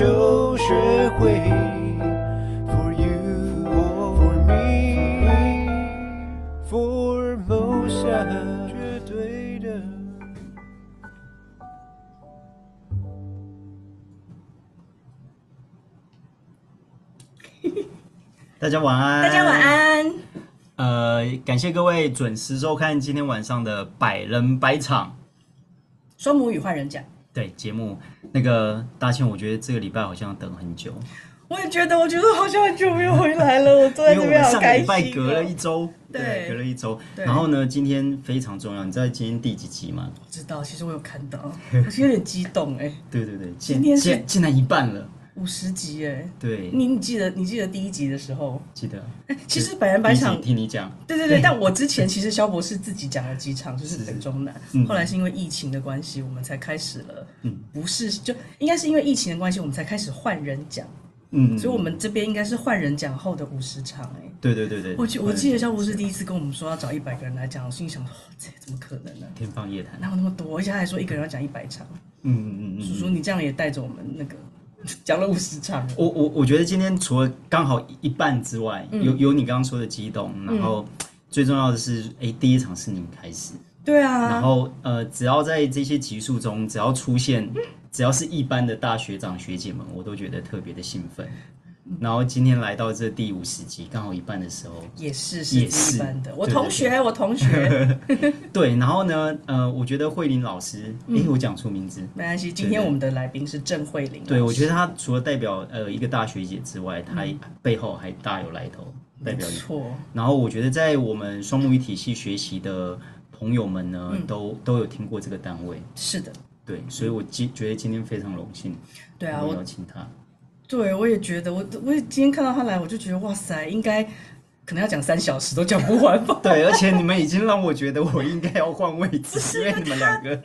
就学会。For you or for me, for 梦想绝对的。大家晚安。大家晚安。呃，感谢各位准时收看今天晚上的百人百场双母语换人讲。对节目，那个大庆，我觉得这个礼拜好像要等很久。我也觉得，我觉得好像很久没有回来了。我坐在 这边好开心。上礼拜隔了一周，对，对隔了一周。然后呢，今天非常重要，你知道今天第几集吗？不知道，其实我有看到，我是有点激动哎。对对对，今天是竟然一半了。五十集哎，对，你你记得你记得第一集的时候？记得。其实百人百场听你讲。对对对，但我之前其实肖博士自己讲了几场，就是北中南。后来是因为疫情的关系，我们才开始了。嗯，不是，就应该是因为疫情的关系，我们才开始换人讲。嗯，所以我们这边应该是换人讲后的五十场哎。对对对对。我记我记得肖博士第一次跟我们说要找一百个人来讲，我心想，这怎么可能呢？天方夜谭，哪有那么多？而且他还说一个人要讲一百场。嗯嗯嗯嗯。叔叔，你这样也带着我们那个。讲了五十场，我我我觉得今天除了刚好一半之外，嗯、有有你刚刚说的激动，然后最重要的是，哎、欸，第一场是你们开始，对啊，然后呃，只要在这些集数中，只要出现，只要是一般的大学长学姐们，我都觉得特别的兴奋。然后今天来到这第五十集，刚好一半的时候，也是也是一般的。我同学，我同学，对。然后呢，呃，我觉得慧玲老师，哎，我讲出名字，没关系。今天我们的来宾是郑慧玲。对，我觉得她除了代表呃一个大学姐之外，她背后还大有来头，代表错。然后我觉得在我们双母语体系学习的朋友们呢，都都有听过这个单位。是的，对，所以我今觉得今天非常荣幸，对啊，我邀请她。对，我也觉得，我我也今天看到他来，我就觉得哇塞，应该可能要讲三小时都讲不完吧。对，而且你们已经让我觉得我应该要换位置，因为你们两个。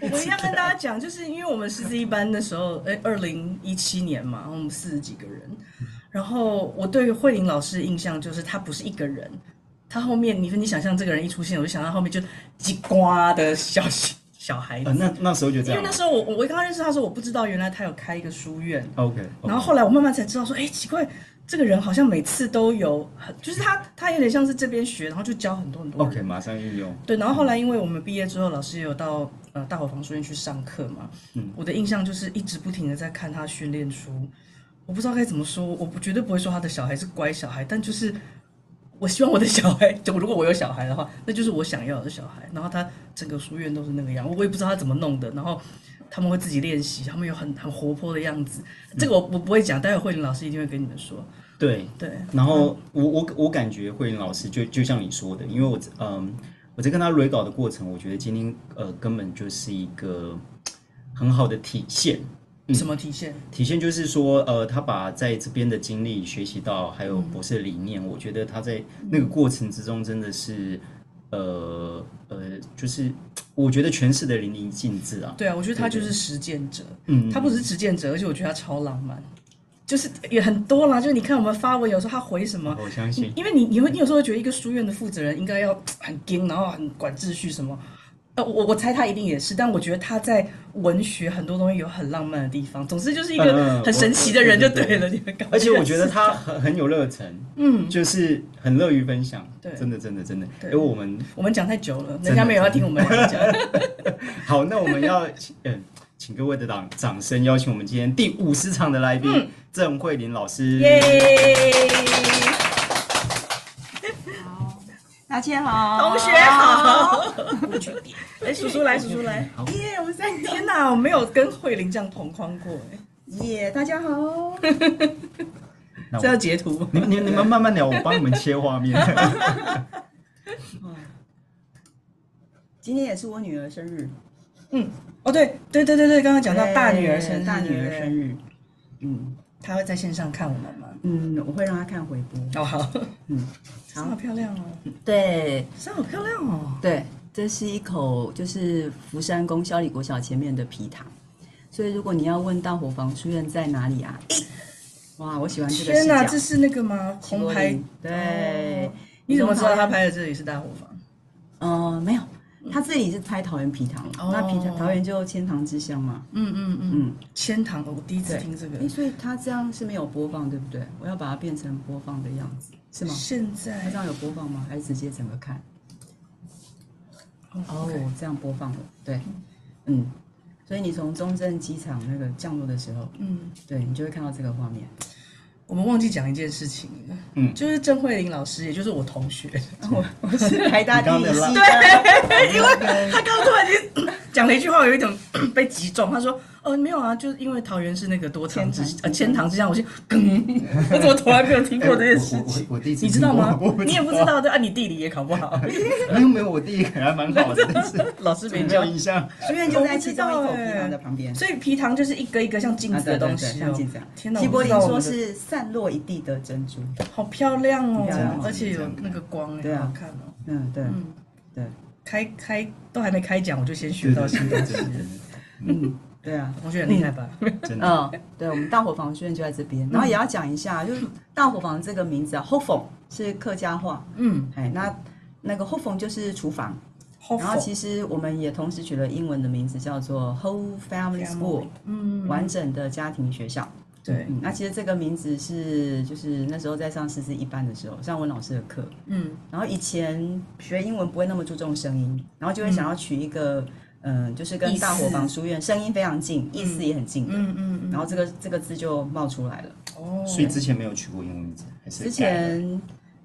我一定要跟大家讲，就是因为我们师资一班的时候，哎，二零一七年嘛，我们四十几个人，然后我对慧玲老师的印象就是她不是一个人，她后面你说你想象这个人一出现，我就想到后面就叽呱的消息。小孩子，那那时候就这样，因为那时候我我刚刚认识他的时候，我不知道原来他有开一个书院。OK，然后后来我慢慢才知道说，哎，奇怪，这个人好像每次都有很，就是他他有点像是这边学，然后就教很多很多。OK，马上运用。对，然后后来因为我们毕业之后，老师也有到呃大伙房书院去上课嘛，嗯，我的印象就是一直不停的在看他训练书，我不知道该怎么说，我绝对不会说他的小孩是乖小孩，但就是。我希望我的小孩，就如果我有小孩的话，那就是我想要的小孩。然后他整个书院都是那个样，我也不知道他怎么弄的。然后他们会自己练习，他们有很很活泼的样子。这个我我不会讲，待会慧玲老师一定会跟你们说。对对。然后我我我感觉慧玲老师就就像你说的，因为我嗯我在跟他 re 稿的过程，我觉得今天呃根本就是一个很好的体现。什么体现？体现就是说，呃，他把在这边的经历学习到，还有博士的理念，嗯、我觉得他在那个过程之中真的是，呃呃，就是我觉得诠释的淋漓尽致啊。对啊，我觉得他就是实践者。嗯，他不只是实践者，而且我觉得他超浪漫，就是也很多啦。就是你看我们发文，有时候他回什么，我相信，因为你你会你有时候会觉得一个书院的负责人应该要很精，然后很管秩序什么。呃，我我猜他一定也是，但我觉得他在文学很多东西有很浪漫的地方。总之就是一个很神奇的人就对了，你们。而且我觉得他很很有热忱，嗯，就是很乐于分享。对，真的真的真的。因为我们我们讲太久了，人家没有要听我们讲。好，那我们要嗯，请各位的掌掌声，邀请我们今天第五十场的来宾郑慧玲老师。耶。大家好，同学好，哎叔叔来，叔叔来，耶！我们三天呐，我没有跟慧玲这样同框过，耶！大家好，这要截图，你你你们慢慢聊，我帮你们切画面。今天也是我女儿生日，嗯，哦对对对对对，刚刚讲到大女儿生大女儿生日，嗯。她会在线上看我们吗？嗯，我会让她看回播。哦，好。嗯，山好漂亮哦。对，山好漂亮哦。对，这是一口就是福山宫萧里国小前面的皮糖。所以如果你要问大伙房书院在哪里啊？哇，我喜欢这个。天哪，这是那个吗？空拍。对。你怎么知道他拍的这里是大伙房？呃，没有。他这里是拍桃园皮糖，哦那皮糖桃园就千糖之乡嘛。嗯嗯嗯嗯，千堂，我第一次听这个。所以他这样是没有播放，对不对？我要把它变成播放的样子，是吗？现它在这样有播放吗？还是直接整个看？哦，这样播放了，对，嗯。所以你从中正机场那个降落的时候，嗯，对你就会看到这个画面。我们忘记讲一件事情，嗯就是郑慧玲老师，也就是我同学，我我是台大第一系的，对，因为他刚刚突然间讲了一句话，有一种 被击中。他说：“哦，没有啊，就是因为桃园是那个多糖之呃千堂之乡。”我就，我怎么从来没有听过这件事情？我第一次你知道吗？你也不知道，对啊，你地理也考不好，没有没有，我第一个还蛮好的，但是 老师没教。印象。书院就在其中一口皮糖的旁边。所以皮糖就是一个一个像镜啊，子的东西哦。像镜子啊。天哪！齐柏林说是散落一地的珍珠。好漂亮哦，而且有那个光哎，对啊好好看哦。嗯，对，嗯，对，开开都还没开讲，我就先学到新东西。嗯，对啊。同学很厉害吧？真的。嗯，对，我们大伙房书院就在这边，然后也要讲一下，就是大伙房这个名字啊，后凤是客家话，嗯，哎，那那个后凤就是厨房，然后其实我们也同时取了英文的名字，叫做 Whole Family School，嗯，完整的家庭学校。对，嗯，那其实这个名字是就是那时候在上师资一班的时候上文老师的课，嗯。然后以前学英文不会那么注重声音，然后就会想要取一个嗯、呃就是跟大伙房书院声音非常近，意思也很近的，嗯嗯嗯，然后这个这个字就冒出来了。哦，所以之前没有取过英文名字，还是之前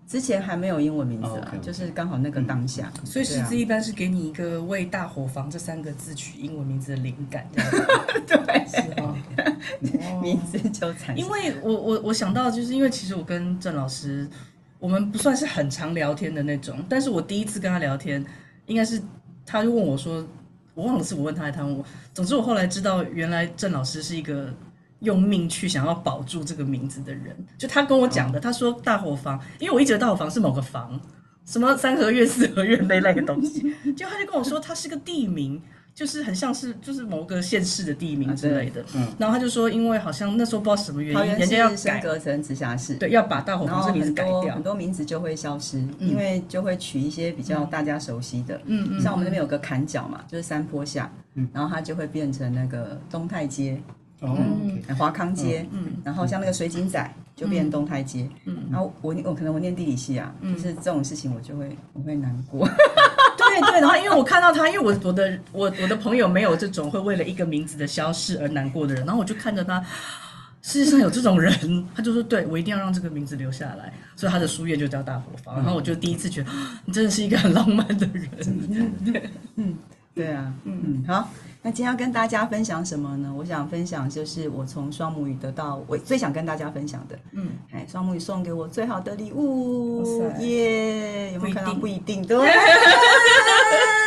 之前还没有英文名字啊，就是刚好那个当下，所以师资一般是给你一个为大伙房这三个字取英文名字的灵 感，对，名字就产生。因为我我我想到，就是因为其实我跟郑老师，我们不算是很常聊天的那种，但是我第一次跟他聊天，应该是他就问我说，我忘了是我问他还是他问我，总之我后来知道，原来郑老师是一个用命去想要保住这个名字的人，就他跟我讲的，他说大伙房，因为我一直大伙房是某个房，什么三合院、四合院那类的东西，就他就跟我说，它是个地名。就是很像是就是某个县市的地名之类的，嗯，然后他就说，因为好像那时候不知道什么原因，人家要升改，格成直辖市，对，要把大伙房这名字改掉，很多名字就会消失，因为就会取一些比较大家熟悉的，嗯嗯，像我们那边有个坎角嘛，就是山坡下，嗯，然后它就会变成那个东泰街，哦，华康街，嗯，然后像那个水井仔就变东泰街，嗯，然后我我可能我念地理系啊，就是这种事情我就会我会难过。对，然后因为我看到他，因为我我的我我的朋友没有这种会为了一个名字的消失而难过的人，然后我就看着他，世界上有这种人，他就说对我一定要让这个名字留下来，所以他的书院就叫大佛方，然后我就第一次觉得 你真的是一个很浪漫的人，对，嗯，对啊，嗯嗯，好，那今天要跟大家分享什么呢？我想分享就是我从双母语得到我最想跟大家分享的，嗯，哎，双母语送给我最好的礼物，耶，有没有看到？不一定，对。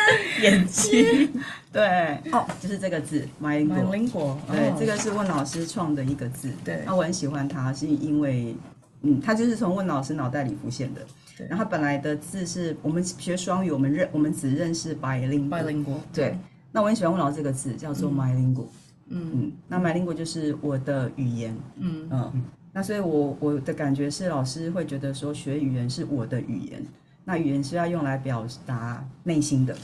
眼睛，对，哦，就是这个字，Mylingual，对，这个是问老师创的一个字，对，那我很喜欢它，是因为，嗯，它就是从问老师脑袋里浮现的，对，然后它本来的字是我们学双语，我们认我们只认识 bilingual，对，那我很喜欢问老师这个字，叫做 mylingual，嗯。嗯，那 mylingual 就是我的语言，嗯。嗯，那所以我我的感觉是，老师会觉得说学语言是我的语言。那语言是要用来表达内心的，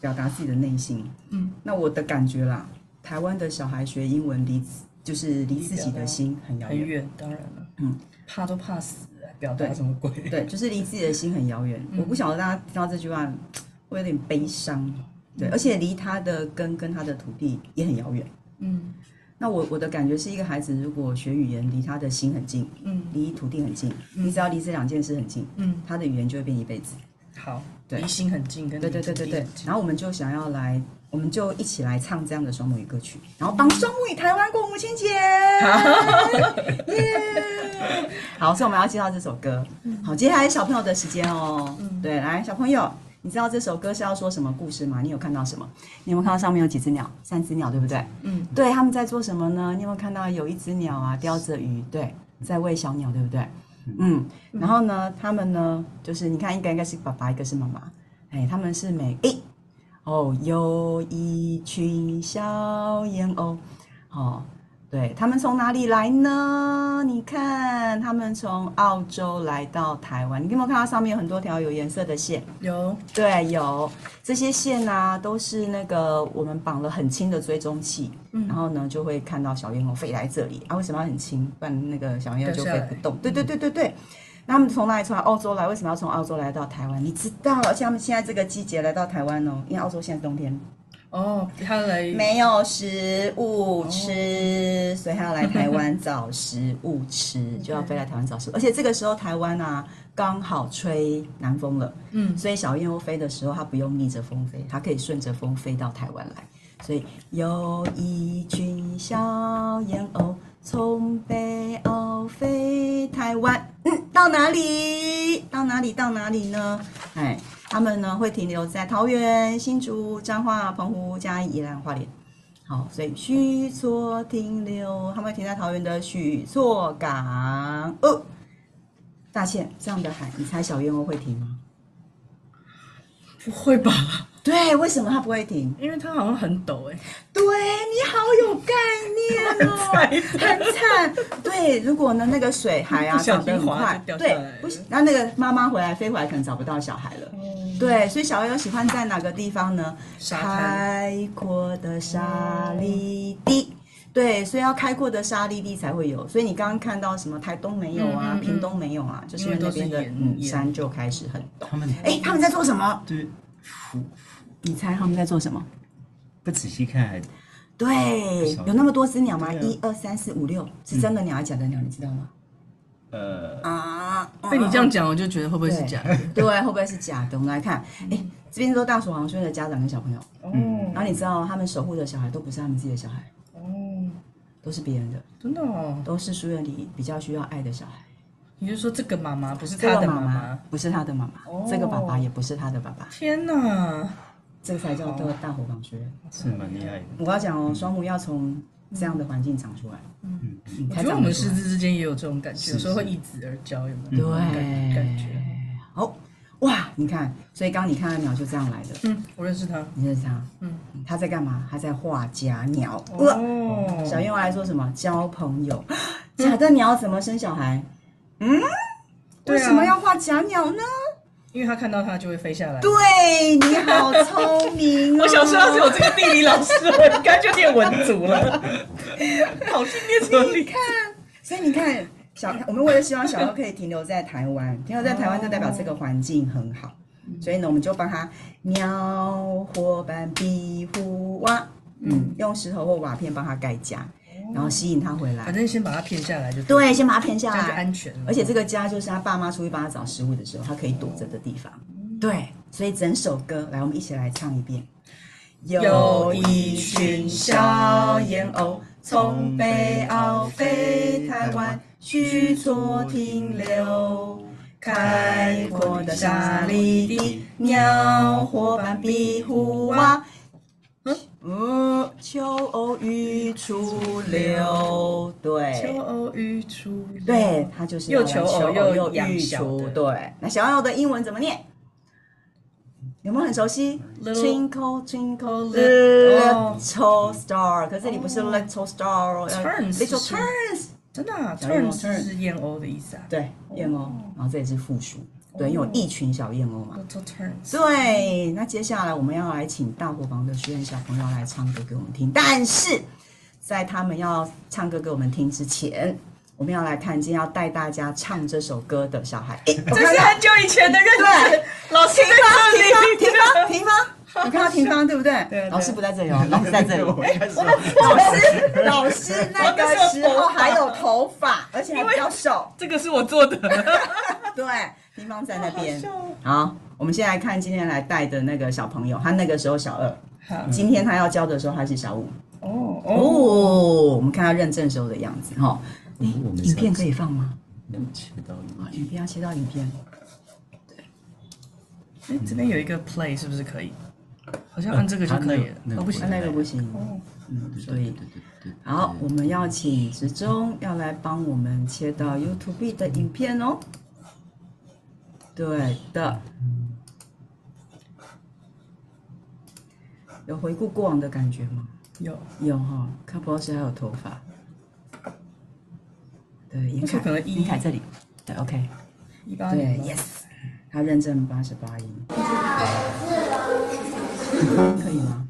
表达自己的内心。嗯，那我的感觉啦，台湾的小孩学英文离就是离自己的心很遥远。很远，当然了。嗯，怕都怕死，表达什么鬼？对，就是离自己的心很遥远。嗯、我不晓得大家听到这句话 会有点悲伤。对，嗯、而且离他的根跟他的土地也很遥远。嗯。那我我的感觉是一个孩子，如果学语言离他的心很近，嗯，离土地很近，你只要离这两件事很近，嗯，他的语言就会变一辈子。好，对，离心很近，跟对对对对对。然后我们就想要来，我们就一起来唱这样的双母语歌曲，然后帮双母语台湾过母亲节。耶！好，所以我们要介绍这首歌。好，接下来小朋友的时间哦。对，来小朋友。你知道这首歌是要说什么故事吗？你有看到什么？你有没有看到上面有几只鸟？三只鸟，对不对？嗯，对，他们在做什么呢？你有没有看到有一只鸟啊，叼着鱼，对，在喂小鸟，对不对？嗯，然后呢，他们呢，就是你看，一个应该是爸爸，一个是妈妈，哎，他们是每诶哦，有一群小燕鸥，哦，对，他们从哪里来呢？你看，他们从澳洲来到台湾。你有没有看到上面有很多条有颜色的线？有，对，有这些线啊，都是那个我们绑了很轻的追踪器，嗯，然后呢就会看到小燕鸥飞来这里啊。为什么要很轻？不然那个小燕鸥就飞不动。对对对对对。那他们从哪里从澳洲来？为什么要从澳洲来到台湾？你知道，而且他们现在这个季节来到台湾哦，因为澳洲现在冬天。哦，他来没有食物吃，哦、所以他要来台湾找食物吃，就要飞来台湾找食物。而且这个时候台湾啊，刚好吹南风了，嗯，所以小燕鸥飞的时候，它不用逆着风飞，它可以顺着风飞到台湾来。所以有一群小燕鸥从北澳飞台湾，嗯，到哪里？到哪里？到哪里呢？哎。他们呢会停留在桃园、新竹、彰化、澎湖、嘉义、宜兰、花莲。好，所以许厝停留，他们停在桃园的许厝港。哦，大倩这样的海，你猜小燕鸥会停吗？不会吧？对，为什么它不会停？因为它好像很陡哎。对，你好有概念哦，很惨。对，如果呢那个水海啊涨得很快，对，不行，那那个妈妈回来飞回来可能找不到小孩了。对，所以小朋友喜欢在哪个地方呢？开阔的沙砾地。对，所以要开阔的沙砾地才会有。所以你刚刚看到什么台东没有啊，屏东没有啊，就是因为那边的嗯山就开始很陡。他们哎，他们在做什么？对，你猜他们在做什么？不仔细看，对，有那么多只鸟吗？一二三四五六，是真的鸟还是假的鸟？你知道吗？呃啊，被你这样讲，我就觉得会不会是假的？对，会不会是假的？我们来看，哎，这边都大所黄书院的家长跟小朋友，哦，然后你知道他们守护的小孩都不是他们自己的小孩，哦，都是别人的，真的哦，都是书院里比较需要爱的小孩。你就说这个妈妈不是他的妈妈，不是他的妈妈，这个爸爸也不是他的爸爸。天哪，这个才叫做大火房学院，是蛮厉害的。我要讲哦，双母要从。这样的环境长出来，嗯，我觉得我们师资之间也有这种感觉，有时候会一子而教，有没有？对，感觉好哇！你看，所以刚刚你看到鸟就这样来的。嗯，我认识他，你认识他？嗯，他在干嘛？他在画假鸟。哦，小燕娃来说什么？交朋友。假的鸟怎么生小孩？嗯，为什么要画假鸟呢？因为他看到它就会飞下来。对，你好聪明哦！我小时候是有这个地理老师，我应该就念文组了。好训练所以你看，所以你看，小我们为了希望小鸥可以停留在台湾，停留在台湾就代表这个环境很好。所以呢，我们就帮他鸟、伙伴、壁虎、蛙，嗯，用石头或瓦片帮他盖家。然后吸引他回来，反正先把他骗下来就对，先把他骗下来，就安全。而且这个家就是他爸妈出去帮他找食物的时候，他可以躲着的地方。对，所以整首歌来，我们一起来唱一遍。有一群小燕鸥从北澳飞台湾，去做停留，开阔的沙礫地，鸟伙伴壁虎蛙。嗯，秋鸥欲出溜，对，秋鸥欲出溜，对，它就是又求偶又又欲出，对。那小鸥的英文怎么念？有没有很熟悉？Twinkle twinkle little star，可是这里不是 little star，little turns，真的，turns 是燕鸥的意思啊？对，燕鸥，然后这里是复数。对，因为有一群小燕鸥嘛。对，那接下来我们要来请大伙房的学员小朋友来唱歌给我们听。但是在他们要唱歌给我们听之前，我们要来看今天要带大家唱这首歌的小孩。诶这是很久以前的认识。老师在这里。停方，停方，停方。你看到停方 对不对？对。老师不在这里哦，老师在这里。老师，老师那个时候还有头发，而且还比较瘦。这个是我做的。对。平方在那边。好，我们先来看今天来带的那个小朋友，他那个时候小二，好今天他要教的时候他是小五。哦哦，我们看他认证时候的样子哈。影片可以放吗？能切到影片，要切到影片。对。哎，这边有一个 play，是不是可以？好像按这个就可以了。不行，那个不行。哦。嗯，所以对对对。好，我们要请时钟要来帮我们切到 YouTube 的影片哦。对的，有回顾过往的感觉吗？有，有哈，看不到谁还有头发，对，可能一严凯这里，对，OK，一八对，Yes，他认证八十八音，可以吗？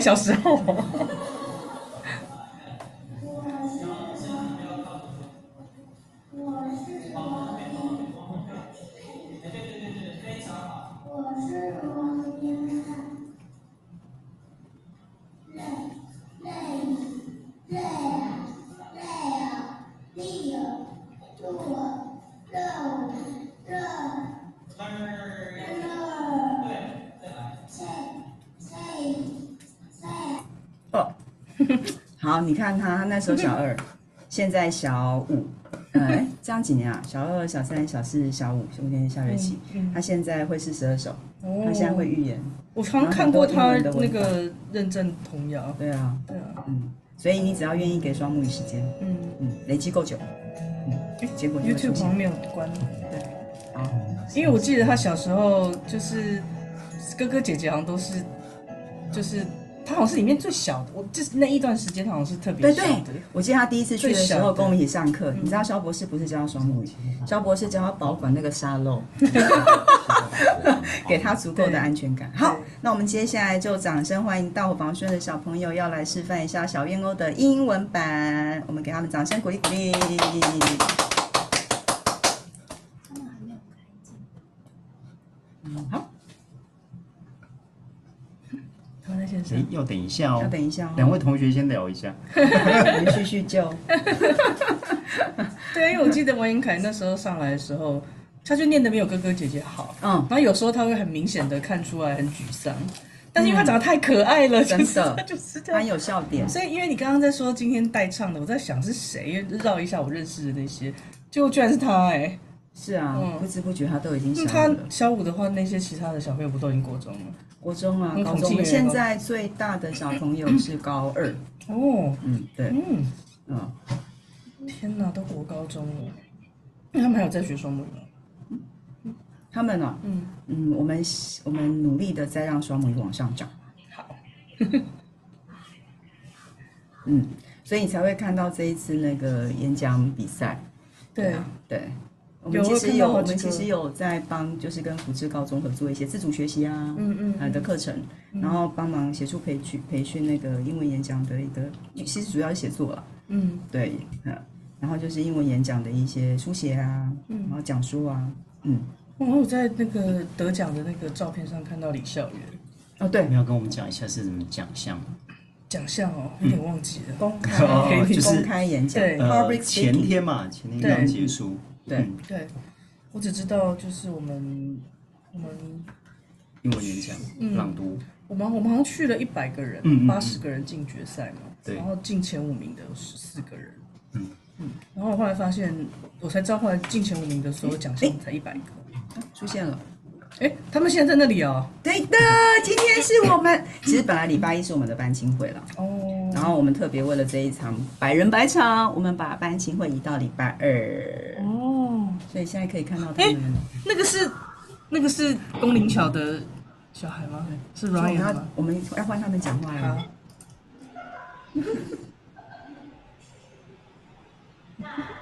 小时候。好，你看他，他那时候小二，现在小五，哎，这样几年啊？小二、小三、小四、小五，今天下学期，他现在会是十二首，他现在会预言。我好像看过他那个认证童谣。对啊，对啊，嗯，所以你只要愿意给双母语时间，嗯。嗯，累积够久，嗯，结果 YouTube 好像没有关，对，啊，因为我记得他小时候就是哥哥姐姐好像都是，就是。像是里面最小的，我就是那一段时间，他好像是特别小的。对对，我记得他第一次去的时候跟我们一起上课，你知道肖博士不是教他双母语，肖博士教他保管那个沙漏，给他足够的安全感。好，那我们接下来就掌声欢迎到火房书院的小朋友要来示范一下小燕鸥的英文版，我们给他们掌声鼓励鼓励。哎，要等一下哦，要等一下哦。两位同学先聊一下，我们叙叙旧。对，因为我记得王云凯那时候上来的时候，他就念的没有哥哥姐姐好，嗯，然后有时候他会很明显的看出来很沮丧，但是因为他长得太可爱了，真的 就是他很有笑点。所以因为你刚刚在说今天代唱的，我在想是谁，绕一下我认识的那些，结果居然是他哎。是啊，不知不觉他都已经小五了。他小五的话，那些其他的小朋友不都已经国中了？国中啊，高中。现在最大的小朋友是高二。哦，嗯，对，嗯，嗯，天哪，都国高中了，那他们还有在学双母语吗？他们呢？嗯嗯，我们我们努力的在让双母语往上涨。好，嗯，所以你才会看到这一次那个演讲比赛。对对。我们其实有，我们其实有在帮，就是跟福智高中合作一些自主学习啊，嗯嗯，的课程，然后帮忙协助培训培训那个英文演讲的一个，其实主要是写作了，嗯，对，嗯，然后就是英文演讲的一些书写啊，嗯，然后讲书啊，嗯，我有在那个得奖的那个照片上看到李孝元，哦，对，你要跟我们讲一下是什么奖项？奖项哦，有点忘记了，公开 公开演讲，对，前天嘛，前天刚结束。对、嗯、对，我只知道就是我们我们英文演讲、嗯、朗读，我们我们好像去了一百个人，八十、嗯、个人进决赛嘛，对，然后进前五名的有十四个人，嗯。嗯，然后我后来发现，我才知道后来进前五名的所有奖项才一百个，出现了。哎，他们现在在那里哦。对的，今天是我们。其实本来礼拜一是我们的班亲会了哦，然后我们特别为了这一场百人百场，我们把班亲会移到礼拜二。哦，所以现在可以看到他们。那个是那个是工灵巧的小孩吗？是 Ryan 吗？我们要换他们讲话了。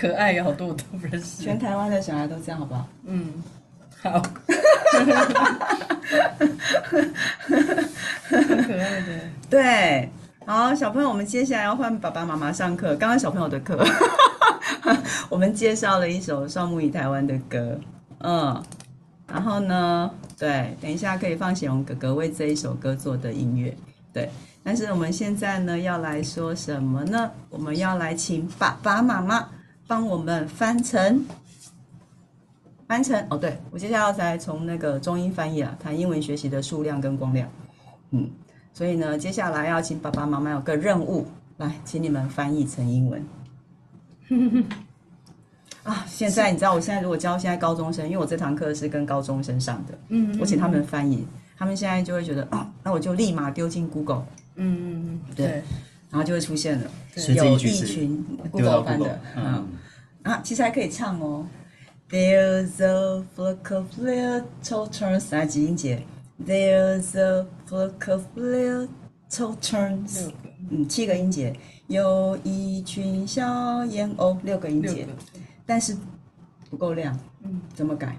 可爱有，好多我都不认识。全台湾的小孩都这样，好不好？嗯，好。很可爱的。对，好，小朋友，我们接下来要换爸爸妈妈上课。刚刚小朋友的课，我们介绍了一首双母语台湾的歌，嗯，然后呢，对，等一下可以放显荣哥哥为这一首歌做的音乐，对。但是我们现在呢，要来说什么呢？我们要来请爸爸妈妈帮我们翻成，翻成哦，对，我接下来要再从那个中英翻译啊，谈英文学习的数量跟光亮，嗯，所以呢，接下来要请爸爸妈妈有个任务，来，请你们翻译成英文。啊，现在你知道，我现在如果教现在高中生，因为我这堂课是跟高中生上的，嗯，我请他们翻译，他们现在就会觉得，啊，那我就立马丢进 Google。嗯嗯嗯，对，然后就会出现了，有一群 Google 翻的，嗯啊，其实还可以唱哦。There's a flock of little terns，来几音节？There's a flock of little terns，嗯，七个音节。有一群小燕鸥，六个音节，但是不够亮，嗯，怎么改？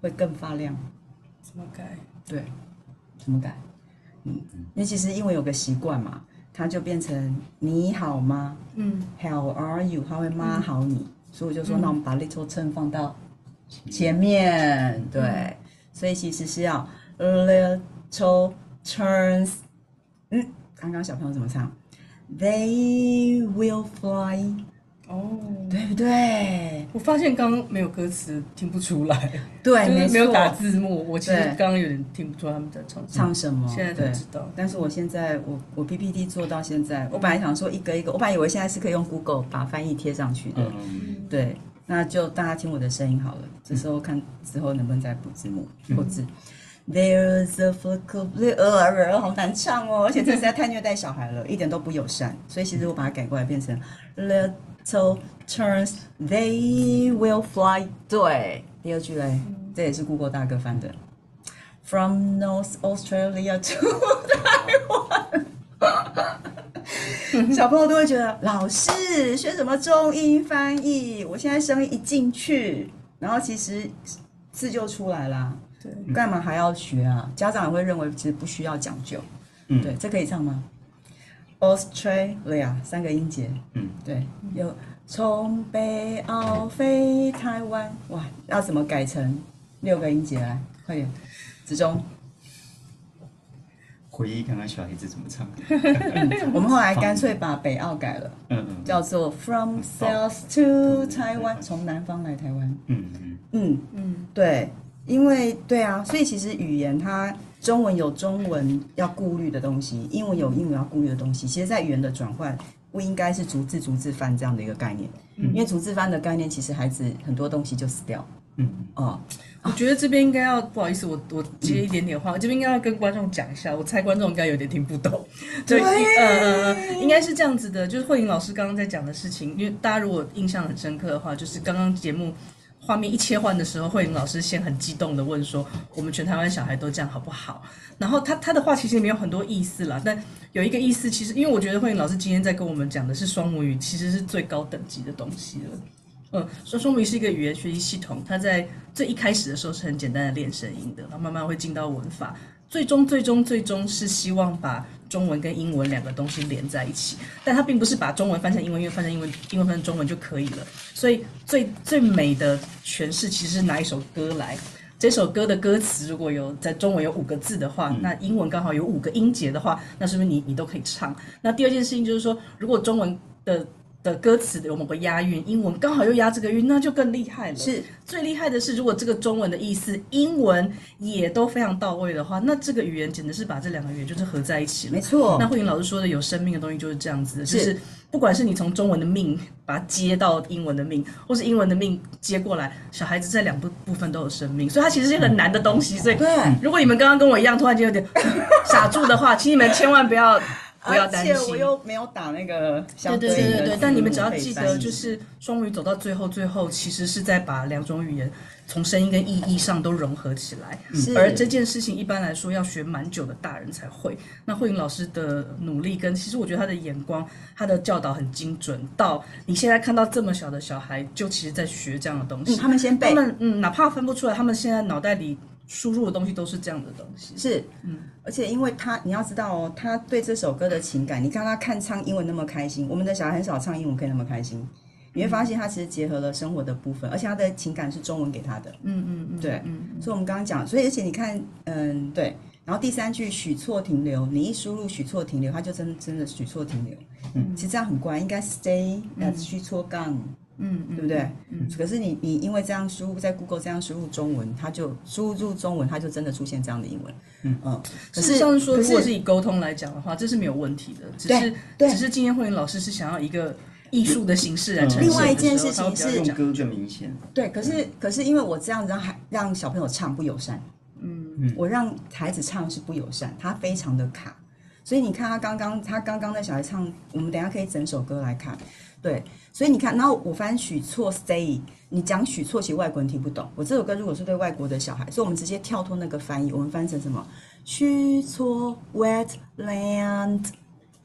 会更发亮？怎么改？对，怎么改？嗯，因为其实英文有个习惯嘛，它就变成你好吗？嗯，How are you？它会妈好你，嗯、所以我就说，嗯、那我们把 little turn 放到前面，嗯、对，所以其实是要 little turns。嗯，刚刚小朋友怎么唱？They will fly。哦，对不对？我发现刚刚没有歌词，听不出来。对，没有打字幕，我其实刚刚有点听不出他们在唱唱什么。现在才知道。但是我现在，我我 PPT 做到现在，我本来想说一个一个，我本来以为现在是可以用 Google 把翻译贴上去的。嗯。对，那就大家听我的声音好了。这时候看之后能不能再补字幕或字。There's a flock of little，好难唱哦，而且这实在太虐待小孩了，一点都不友善。所以其实我把它改过来变成 little。Turns they will fly。对，第二句嘞，这也是 Google 大哥翻的。From North Australia to 台湾。小朋友都会觉得老师学什么中英翻译？我现在声音一进去，然后其实字就出来啦。对，干嘛还要学啊？家长也会认为其实不需要讲究。嗯，对，这可以唱吗？Australia 三个音节，嗯，对，有从北澳飞台湾，哇，要怎么改成六个音节来？快点，子忠，回忆看看小孩子怎么唱。嗯、我们后来干脆把北澳改了，嗯嗯，叫做 From South to Taiwan，从南方来台湾。嗯嗯嗯嗯，对，因为对啊，所以其实语言它。中文有中文要顾虑的东西，英文有英文要顾虑的东西。其实，在语言的转换不应该是逐字逐字翻这样的一个概念，嗯、因为逐字翻的概念，其实孩子很多东西就死掉。嗯哦，我觉得这边应该要不好意思，我我接一点点话，这边应该要跟观众讲一下，我猜观众应该有点听不懂。对，呃，应该是这样子的，就是慧颖老师刚刚在讲的事情，因为大家如果印象很深刻的话，就是刚刚节目。画面一切换的时候，慧玲老师先很激动地问说：“我们全台湾小孩都这样好不好？”然后他他的话其实里面有很多意思啦，但有一个意思，其实因为我觉得慧玲老师今天在跟我们讲的是双母语，其实是最高等级的东西了。嗯，说双母语是一个语言学习系统，它在最一开始的时候是很简单的练声音的，然后慢慢会进到文法，最终最终最终是希望把。中文跟英文两个东西连在一起，但它并不是把中文翻成英文，因为翻成英文，英文翻成中文就可以了。所以最最美的诠释其实是拿一首歌来，这首歌的歌词如果有在中文有五个字的话，那英文刚好有五个音节的话，那是不是你你都可以唱？那第二件事情就是说，如果中文的的歌词有某个押韵，英文刚好又押这个韵，那就更厉害了。是最厉害的是，如果这个中文的意思，英文也都非常到位的话，那这个语言简直是把这两个语言就是合在一起了。没错。那慧颖老师说的有生命的东西就是这样子的，是就是不管是你从中文的命把它接到英文的命，或是英文的命接过来，小孩子在两部部分都有生命，所以它其实是一个很难的东西。所以，对，如果你们刚刚跟我一样，突然间有点 傻住的话，请你们千万不要。不要担心。而且我又没有打那个相对对对对对，但你们只要记得，就是双母语走到最后，最后其实是在把两种语言从声音跟意义上都融合起来。是而这件事情一般来说要学蛮久的大人才会。那慧颖老师的努力跟其实我觉得他的眼光，他的教导很精准，到你现在看到这么小的小孩，就其实在学这样的东西。嗯，他们先背他，们嗯，哪怕分不出来，他们现在脑袋里输入的东西都是这样的东西。是，嗯，而且因为他，你要知道哦，他对这首歌的情感，你看他看唱英文那么开心，我们的小孩很少唱英文可以那么开心，你会发现他其实结合了生活的部分，而且他的情感是中文给他的，嗯嗯嗯，对，嗯所以我们刚刚讲，所以而且你看，嗯，对，然后第三句许错停留，你一输入许错停留，他就真真的许错停留，嗯，其实这样很乖，应该 stay at 许错 gone。嗯嗯，对不对？嗯。可是你你因为这样输入在 Google 这样输入中文，它就输入中文，它就真的出现这样的英文。嗯嗯。可是像是说，如果是以沟通来讲的话，这是没有问题的。只是对只是今天慧云老师是想要一个艺术的形式来呈现。另外一件事情是用歌就明显。对，可是可是因为我这样让孩让小朋友唱不友善。嗯。我让孩子唱是不友善，他非常的卡。所以你看他刚刚他刚刚那小孩唱，我们等一下可以整首歌来看。对，所以你看，然后我翻许错 stay，你讲许错，其实外国人听不懂。我这首歌如果是对外国的小孩，所以我们直接跳脱那个翻译，我们翻成什么？许错 wetland，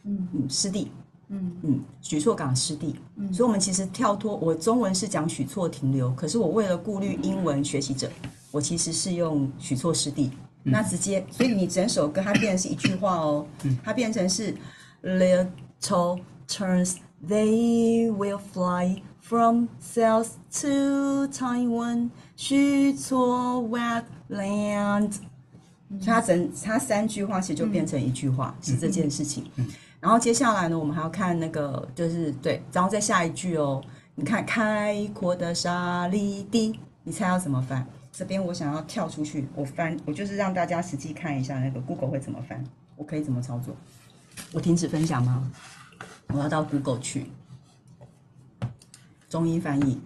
嗯嗯，湿地，嗯嗯，许错港湿地。嗯，所以我们其实跳脱，我中文是讲许错停留，可是我为了顾虑英文学习者，我其实是用许错湿地。嗯、那直接，所以你整首歌它变成是一句话哦，它变成是 little turns。They will fly from South to Taiwan，许错 wetland。它整它三句话其实就变成一句话，嗯、是这件事情。嗯、然后接下来呢，我们还要看那个，就是对，然后再下一句哦。你看开阔的沙砾地，你猜要怎么翻？这边我想要跳出去，我翻，我就是让大家实际看一下那个 Google 会怎么翻，我可以怎么操作？我停止分享吗？我要到 Google 去，中英翻译。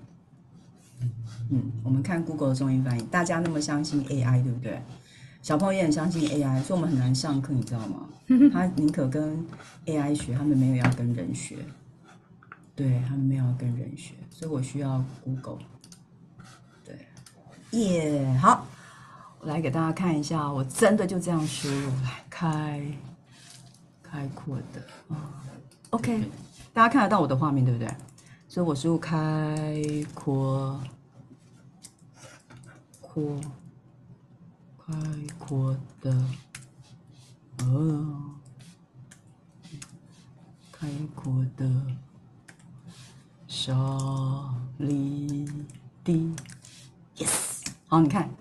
嗯，我们看 Google 的中英翻译。大家那么相信 AI，对不对？小朋友也很相信 AI，所以我们很难上课，你知道吗？他宁可跟 AI 学，他们没有要跟人学。对，他们没有要跟人学，所以我需要 Google。对，耶、好，我来给大家看一下，我真的就这样输入来开，开阔的啊。OK，大家看得到我的画面对不对？所以我输入开阔，阔，开阔的，哦，开阔的沙礫地，Yes，好，你看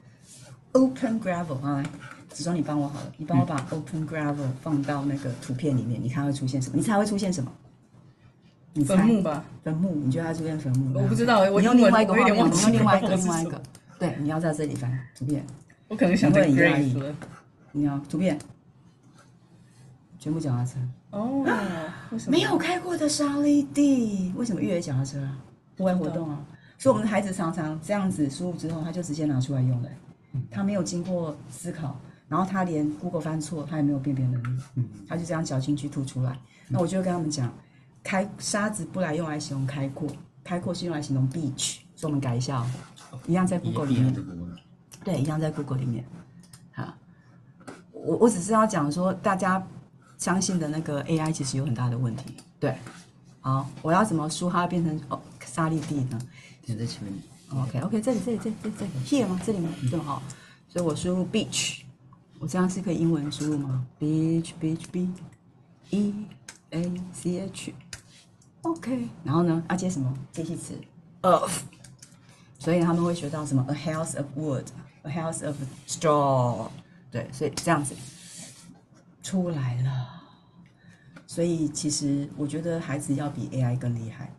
，Open Gravel 啊。子庄，你帮我好了，你帮我把 Open Gravel 放到那个图片里面，你看会出现什么？你猜会出现什么？坟墓吧？坟墓？你觉得它出现坟墓？我不知道，我用另外一个画面，用另外一个，另外一个。对，你要在这里翻图片。我可能想会很压抑。你要图片，全部脚踏车。哦，为什么？没有开过的沙粒地，为什么越野脚踏车啊？户外活动啊。所以我们的孩子常常这样子输入之后，他就直接拿出来用了，他没有经过思考。然后他连 Google 翻错，他也没有辨别能力，他就这样绞进去吐出来。那我就会跟他们讲，开沙子不来用来形容开阔，开阔是用来形容 beach，所以我们改一下哦，一样在 Google 里面，对，一样在 Google 里面。好，我我只是要讲说，大家相信的那个 AI 其实有很大的问题。对，好，我要怎么输它变成哦沙粒地呢？现在前面，OK OK，这里这里这里这里 here 吗？这里吗？对吗？好，所以我输入 beach。我这样是可以英文输入吗？Beach, beach, b, e, a, c, h，OK。然后呢，要接什么？接系词，of。所以他们会学到什么？A house of wood, a house of straw。对，所以这样子出来了。所以其实我觉得孩子要比 AI 更厉害，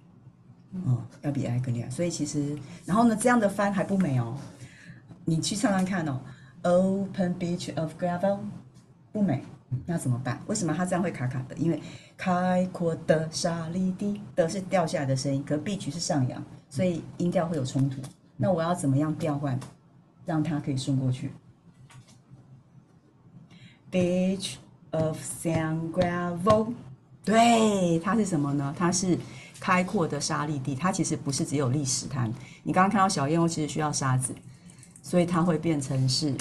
嗯，要比 AI 更厉害。所以其实，然后呢，这样的翻还不美哦。你去唱唱看哦。Open beach of gravel，不美，那怎么办？为什么它这样会卡卡的？因为开阔的沙砾地的是掉下来的声音，可 beach 是上扬，所以音调会有冲突。那我要怎么样调换，让它可以顺过去？Beach of sand gravel。对，它是什么呢？它是开阔的沙砾地。它其实不是只有砾石滩。你刚刚看到小燕窝其实需要沙子，所以它会变成是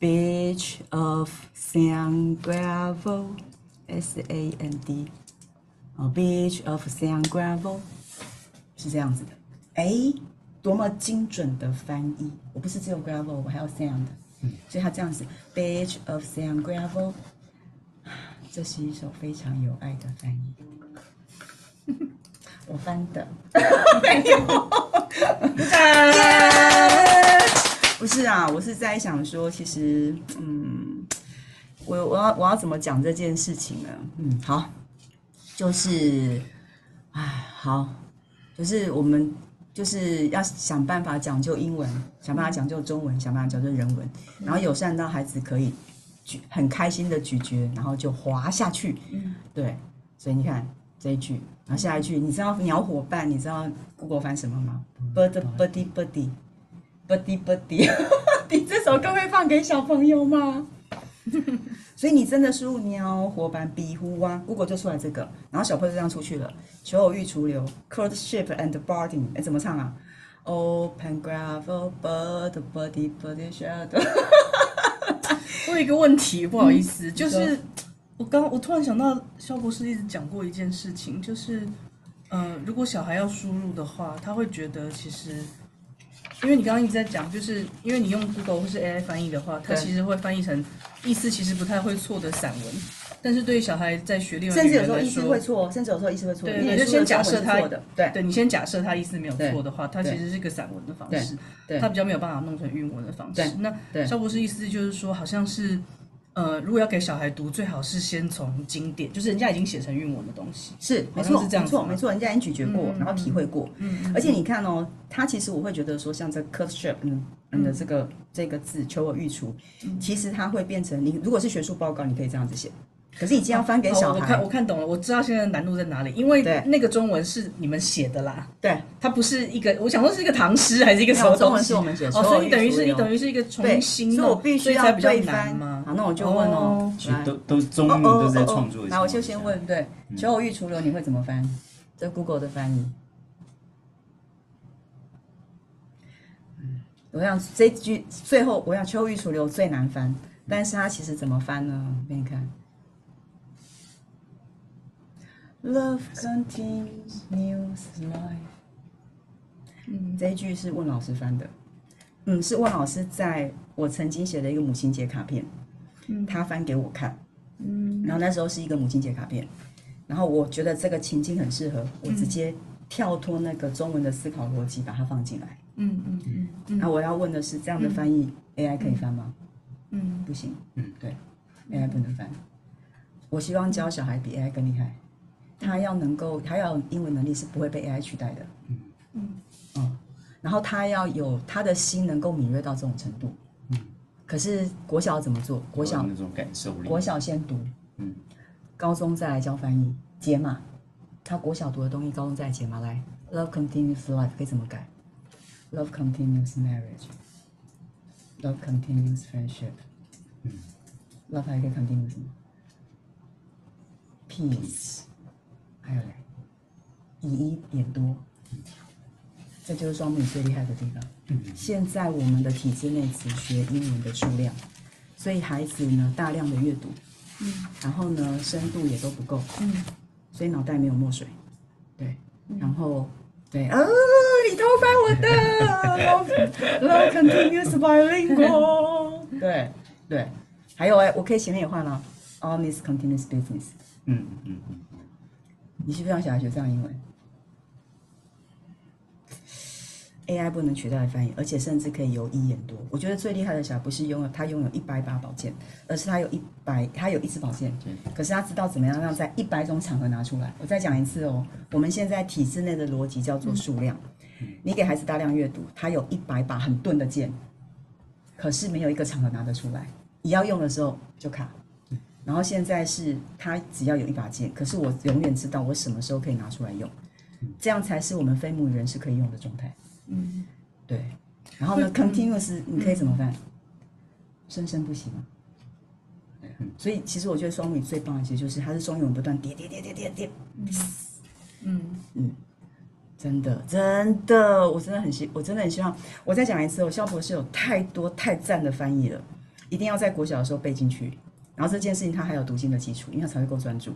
beach of sand gravel，S A N D。哦，beach of sand gravel 是这样子的。哎，多么精准的翻译！我不是只有 gravel，我还有 sand。所以它这样子，beach of sand gravel。这是一首非常有爱的翻译，我翻的，没有，不是啊，我是在想说，其实，嗯，我我要我要怎么讲这件事情呢？嗯，好，就是，唉，好，就是我们就是要想办法讲究英文，想办法讲究中文，想办法讲究人文，然后友善到孩子可以。很开心的咀嚼，然后就滑下去。嗯，对，所以你看这一句，然后下一句，你知道鸟伙伴，你知道 Google 翻什么吗？Bird birdy buddy buddy buddy，你这首歌会放给小朋友吗？所以你真的输入鸟伙伴比呼啊，Google 就出来这个，然后小朋友就这样出去了。求偶欲除流，courtship and boarding，哎，怎么唱啊？Open gravel bird buddy buddy shadow。我有一个问题，不好意思，嗯、就是我刚我突然想到，肖博士一直讲过一件事情，就是，嗯、呃，如果小孩要输入的话，他会觉得其实，因为你刚刚一直在讲，就是因为你用 Google 或是 AI 翻译的话，它其实会翻译成意思其实不太会错的散文，但是对于小孩在学另外甚至有时候意思会错，甚至有时候意思会错，对，你就先假设他的，对，对你先假设他意思没有错的话，它其实是一个散文的方式，对，它比较没有办法弄成韵文的方式。那肖博士意思就是说，好像是。呃，如果要给小孩读，最好是先从经典，就是人家已经写成韵文的东西，是没错，是这样没错，没错，人家已经咀嚼过，嗯、然后体会过，嗯，嗯而且你看哦，他其实我会觉得说，像这 courtship 嗯嗯的这个、嗯、这个字，求偶欲除，嗯、其实它会变成你如果是学术报告，你可以这样子写。可是已经要翻给小孩，我看我看懂了，我知道现在的难度在哪里，因为那个中文是你们写的啦，对，它不是一个，我想说是一个唐诗还是一个什么？中文是我们写的，哦，所以你等于是你等于是一个重新，所以我必须要对翻。吗？好，那我就问哦，都都中文都是在创作。那我就先问，对，求偶欲除流你会怎么翻？这 Google 的翻译，嗯，我想这句最后我想求偶欲除流最难翻，但是它其实怎么翻呢？给你看。Love continues life。嗯，这一句是问老师翻的。嗯，是问老师在我曾经写的一个母亲节卡片，嗯，他翻给我看，嗯，然后那时候是一个母亲节卡片，然后我觉得这个情境很适合，我直接跳脱那个中文的思考逻辑，把它放进来。嗯嗯嗯。嗯，那我要问的是，这样的翻译 AI 可以翻吗？嗯，不行。嗯，对，AI 不能翻。我希望教小孩比 AI 更厉害。他要能够，他要有英文能力是不会被 AI 取代的。嗯嗯嗯，然后他要有他的心能够敏锐到这种程度。嗯，可是国小怎么做？国小那种感受力。国小先读，嗯，高中再来教翻译解码。他国小读的东西，高中再来解码来。Love continues life 可以怎么改？Love continues marriage。Love continues friendship。嗯，Love 还可以 continue 什么？Peace。还有嘞，以一点多，这就是双母语最厉害的地方。现在我们的体制内只学英文的数量，所以孩子呢大量的阅读，然后呢深度也都不够，所以脑袋没有墨水，对，然后对，啊，你偷翻我的，Love continues bilingual，对对，还有哎，我可以前面也换了，All this continuous business，嗯嗯嗯。你是不是让小孩学这样英文？AI 不能取代翻译，而且甚至可以由一演多。我觉得最厉害的小孩不是拥有他拥有一百把宝剑，而是他有一百，他有一支宝剑，可是他知道怎么样让在一百种场合拿出来。我再讲一次哦，我们现在体制内的逻辑叫做数量。你给孩子大量阅读，他有一百把很钝的剑，可是没有一个场合拿得出来，你要用的时候就卡。然后现在是他只要有一把剑，可是我永远知道我什么时候可以拿出来用，这样才是我们非母语人士可以用的状态。嗯，对。然后呢，continuous 你可以怎么办？生生不息吗？所以其实我觉得双母语最棒的，其实就是它是双语文不断叠叠叠叠叠叠。嗯嗯，真的真的，我真的很希，我真的很希望，我再讲一次，我萧博士有太多太赞的翻译了，一定要在国小的时候背进去。然后这件事情他还有读经的基础，因为他才会够专注。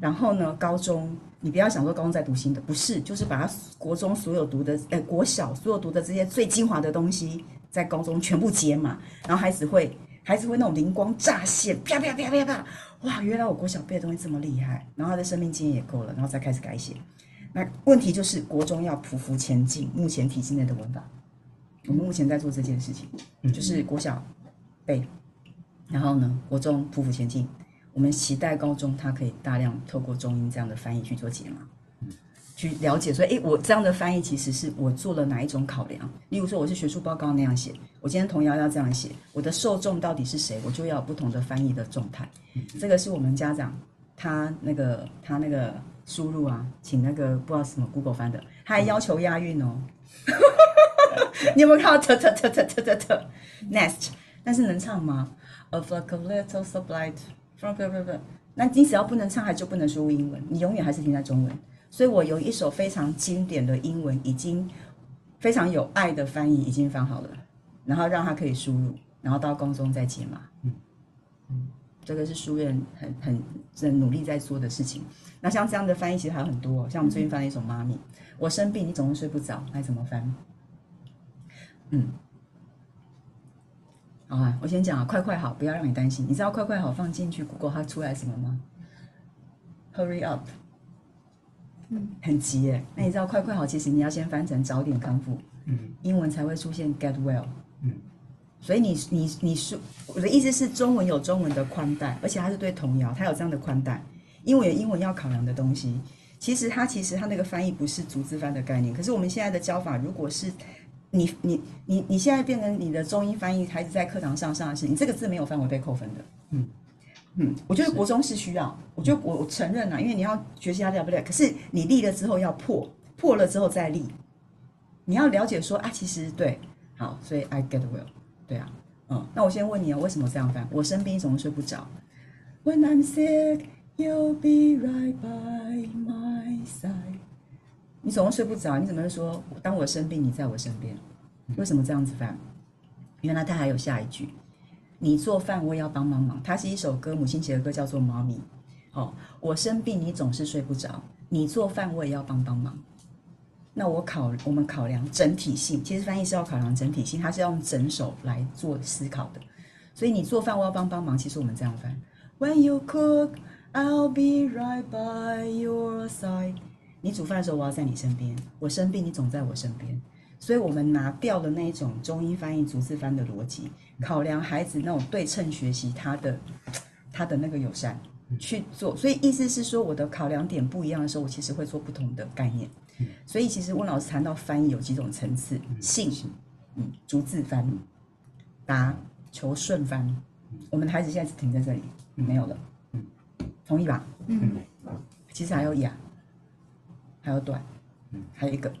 然后呢，高中你不要想说高中在读新的，不是，就是把他国中所有读的，呃，国小所有读的这些最精华的东西，在高中全部解码，然后孩子会，孩子会那种灵光乍现，啪啪啪啪啪，哇，原来我国小背的东西这么厉害，然后他的生命经验也够了，然后再开始改写。那问题就是国中要匍匐前进，目前体制内的文法，我们目前在做这件事情，就是国小背，然后呢，国中匍匐前进。我们期待高中他可以大量透过中英这样的翻译去做解码，去了解说，诶，我这样的翻译其实是我做了哪一种考量？例如说，我是学术报告那样写，我今天童谣要这样写，我的受众到底是谁？我就要不同的翻译的状态。这个是我们家长他那个他那个输入啊，请那个不知道什么 Google 翻的，他还要求押韵哦。你有没有看到特特特特特特特 nest？但是能唱吗？Of like a little 不不不不，那你只要不能唱，还就不能输入英文，你永远还是停在中文。所以我有一首非常经典的英文，已经非常有爱的翻译，已经翻好了，然后让它可以输入，然后到公中再解码。嗯嗯，这个是书院很很很努力在做的事情。那像这样的翻译其实还有很多，像我们最近翻了一首《妈咪》，我生病，你总是睡不着，该怎么翻？嗯。好啊，我先讲啊，快快好，不要让你担心。你知道快快好放进去，Google 它出来什么吗？Hurry up，嗯，很急耶。那你知道快快好，其实你要先翻成早点康复，嗯，英文才会出现 get well，嗯。所以你你你说我的意思是，中文有中文的宽带，而且它是对童谣，它有这样的宽带。英文有英文要考量的东西，其实它其实它那个翻译不是逐字翻的概念，可是我们现在的教法，如果是。你你你你现在变成你的中英翻译，孩子在课堂上上的是你这个字没有范围被扣分的。嗯嗯，我觉得国中是需要，我觉得我我承认啊，因为你要学习它了不了，可是你立了之后要破，破了之后再立，你要了解说啊，其实对，好，所以 I get well，对啊，嗯，那我先问你啊，为什么这样翻？我生病总是睡不着。When I'm sick, you'll be right by my side. 你总是睡不着，你怎么会说当我生病，你在我身边？为什么这样子翻？原来他还有下一句：你做饭，我也要帮帮忙。它是一首歌，母亲节的歌，叫做《妈咪》。哦，我生病，你总是睡不着。你做饭，我也要帮帮忙。那我考，我们考量整体性。其实翻译是要考量整体性，它是要用整首来做思考的。所以你做饭，我要帮帮忙。其实我们这样翻：When you cook, I'll be right by your side. 你煮饭的时候，我要在你身边；我生病，你总在我身边。所以，我们拿掉了那一种中英翻译、逐字翻的逻辑，考量孩子那种对称学习，他的他的那个友善去做。所以，意思是说，我的考量点不一样的时候，我其实会做不同的概念。所以，其实温老师谈到翻译有几种层次：信，嗯，逐字翻，答，求顺翻。我们的孩子现在是停在这里，没有了，同意吧？嗯，其实还有雅。还有短，嗯还有一个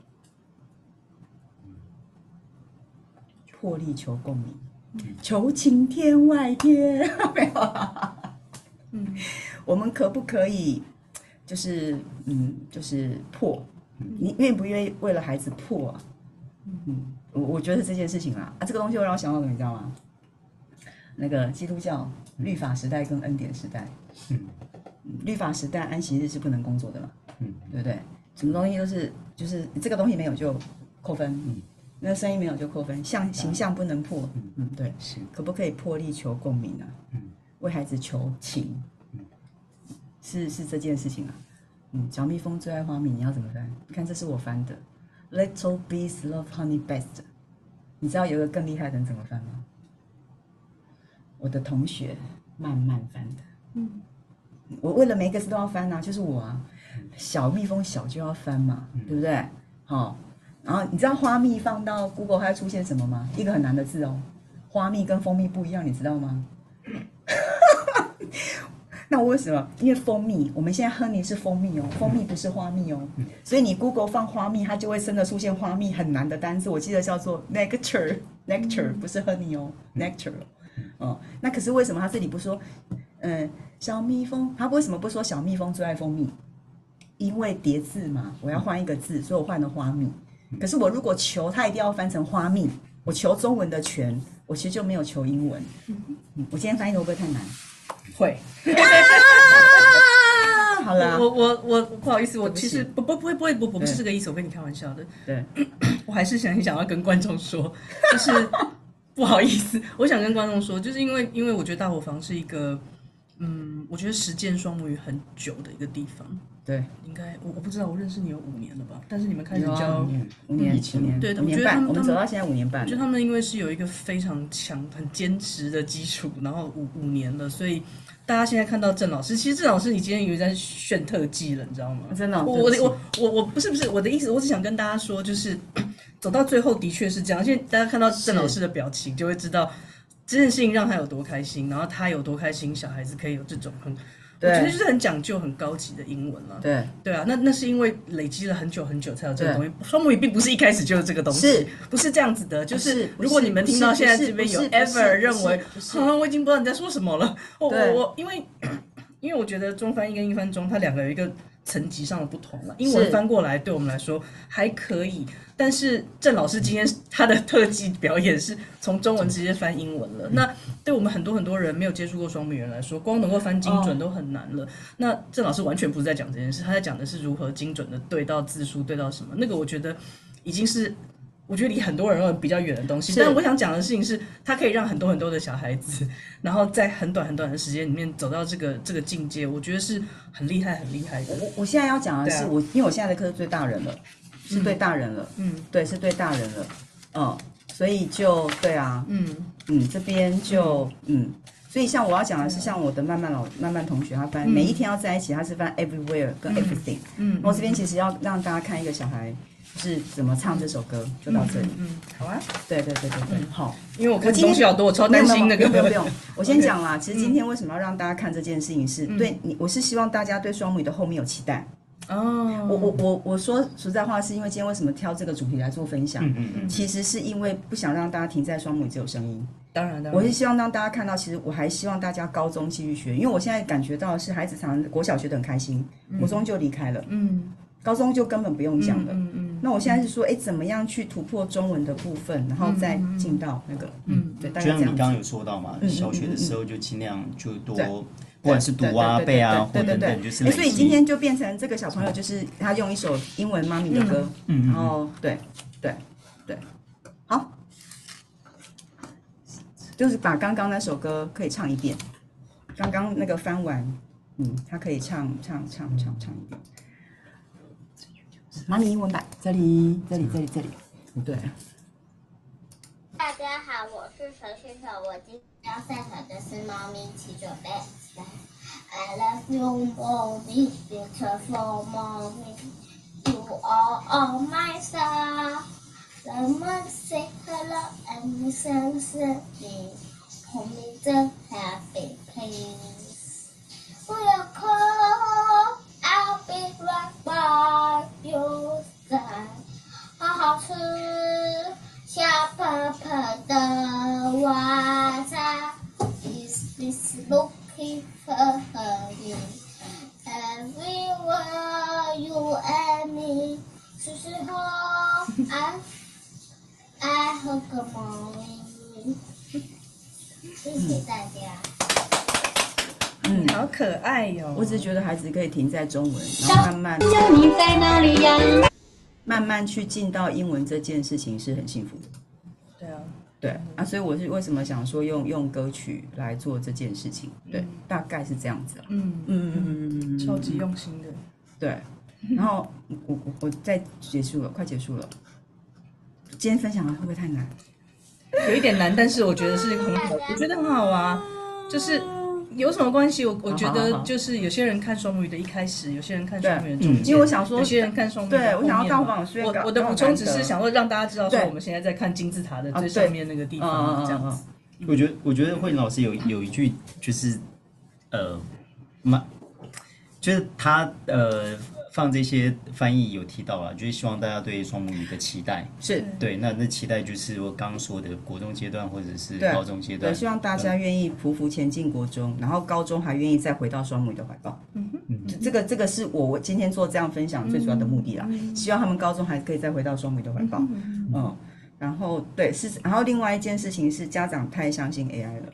破例求共鸣，求情天外天，没有？嗯，我们可不可以，就是嗯，就是破？你愿不愿意为了孩子破啊？嗯，我我觉得这件事情啊，啊，这个东西会让我想到什么，你知道吗？那个基督教律法时代跟恩典时代，嗯，律法时代安息日是不能工作的嘛，嗯，对不对？什么东西都是，就是这个东西没有就扣分，嗯，那声音没有就扣分，像形象不能破，嗯嗯，对，是，可不可以破例求共鸣啊？嗯，为孩子求情，嗯，是是这件事情啊，嗯，小蜜蜂最爱花蜜，你要怎么翻？你看这是我翻的，Little bees love honey best，你知道有个更厉害的人怎么翻吗？我的同学慢慢翻的，嗯，我为了每个字都要翻啊，就是我啊。小蜜蜂小就要翻嘛，嗯、对不对？好，然后你知道花蜜放到 Google 它会出现什么吗？一个很难的字哦，花蜜跟蜂蜜不一样，你知道吗？那我为什么？因为蜂蜜，我们现在 honey 是蜂蜜哦，蜂蜜不是花蜜哦，嗯、所以你 Google 放花蜜，它就会真的出现花蜜很难的单字，我记得叫做 nectar，nectar 不是 honey 哦，nectar。哦，那可是为什么它这里不说，嗯，小蜜蜂，它为什么不说小蜜蜂最爱蜂蜜？因为叠字嘛，我要换一个字，所以我换了花蜜。可是我如果求它一定要翻成花蜜，我求中文的全，我其实就没有求英文。我今天翻译的会不会太难？会。好了，我我我不好意思，我其实不不不会不会不不是这个意思，我跟你开玩笑的。对，我还是想想要跟观众说，就是不好意思，我想跟观众说，就是因为因为我觉得大伙房是一个，嗯，我觉得实践双母语很久的一个地方。对，应该我我不知道，我认识你有五年了吧？但是你们开始教五年，五年，对，五年半，我们走到现在五年半。我觉得他们因为是有一个非常强、很坚持的基础，然后五五年了，所以大家现在看到郑老师，其实郑老师你今天以为在炫特技了，你知道吗？真的，我我我我我不是不是我的意思，我只想跟大家说，就是 走到最后的确是这样，现在大家看到郑老师的表情，就会知道这件事情让他有多开心，然后他有多开心，小孩子可以有这种很。我觉得就是很讲究、很高级的英文了。对对啊，那那是因为累积了很久很久才有这个东西。双母语并不是一开始就有这个东西，不是这样子的？就是如果你们听到现在这边有 ever 认为，啊，我已经不知道你在说什么了。我我我，因为 因为我觉得中翻英跟英翻中，它两个有一个层级上的不同了。英文翻过来对我们来说还可以。但是郑老师今天他的特技表演是从中文直接翻英文了，那对我们很多很多人没有接触过双母语人来说，光能够翻精准都很难了。那郑老师完全不是在讲这件事，他在讲的是如何精准的对到字数，对到什么。那个我觉得已经是我觉得离很多人比较远的东西。但我想讲的事情是，它可以让很多很多的小孩子，然后在很短很短的时间里面走到这个这个境界，我觉得是很厉害很厉害的。我我现在要讲的是，我因为我现在的课是最大人了。是对大人了，嗯，对，是对大人了，嗯，所以就对啊，嗯。嗯，这边就嗯，嗯，所以像我要讲的是，像我的曼曼老曼曼同学，他翻、嗯、每一天要在一起，他是翻 everywhere 跟 everything，嗯，嗯，我这边其实要让大家看一个小孩是怎么唱这首歌，就到这里，嗯，嗯，好啊，对对对对对，好，因为我看东西好多，我超担心那个，不用不用，我先讲啦，其实今天为什么要让大家看这件事情是，是对你，我是希望大家对双母语的后面有期待。哦，我我我我说实在话，是因为今天为什么挑这个主题来做分享？嗯嗯嗯，其实是因为不想让大家停在双母语只有声音。当然的，我是希望让大家看到，其实我还希望大家高中继续学，因为我现在感觉到是孩子常常国小学的很开心，国中就离开了，嗯，高中就根本不用讲了，嗯嗯。那我现在是说，哎，怎么样去突破中文的部分，然后再进到那个，嗯，对，就像你刚刚有说到嘛，小学的时候就尽量就多。不管是读啊、背啊，或等等，就是。所以今天就变成这个小朋友，就是他用一首英文妈咪的歌，嗯，然后对对对，好，就是把刚刚那首歌可以唱一遍，刚刚那个翻完，嗯，他可以唱唱唱唱唱一遍。妈咪英文版，这里这里这里这里，对。大家好，我是陈旭成，我今天要赛跑的是猫咪七九八。I love you, mommy, beautiful mommy. You are all my star. Let me say hello and listen to me. Hold me the happy place. We are call, I'll be right by your side. 好好吃，香喷喷可以停在中文，然后慢慢。你在哪里呀？慢慢去进到英文这件事情是很幸福的。对啊。对啊，所以我是为什么想说用用歌曲来做这件事情？对，嗯、大概是这样子。嗯嗯嗯嗯嗯，超级用心的。对，然后我我我再结束了，快结束了。今天分享的会不会太难？有一点难，但是我觉得是很好，我觉得很好啊，就是。有什么关系？我我觉得就是有些人看双母语的一开始，有些人看双母语的中间，因为我想说，有些人看双母语的后面。对，我想要当网师。我我的补充只是想说让大家知道，说我们现在在看金字塔的最上面那个地方这样子。我觉得我觉得慧玲老师有有一句就是呃，蛮就是他呃。放这些翻译有提到啊，就是希望大家对双母语的期待。是。对，那那期待就是我刚刚说的国中阶段或者是高中阶段，对，希望大家愿意匍匐前进国中，然后高中还愿意再回到双母语的怀抱。嗯嗯，这个这个是我我今天做这样分享最主要的目的啦，希望他们高中还可以再回到双母语的怀抱。嗯，然后对是，然后另外一件事情是家长太相信 AI 了。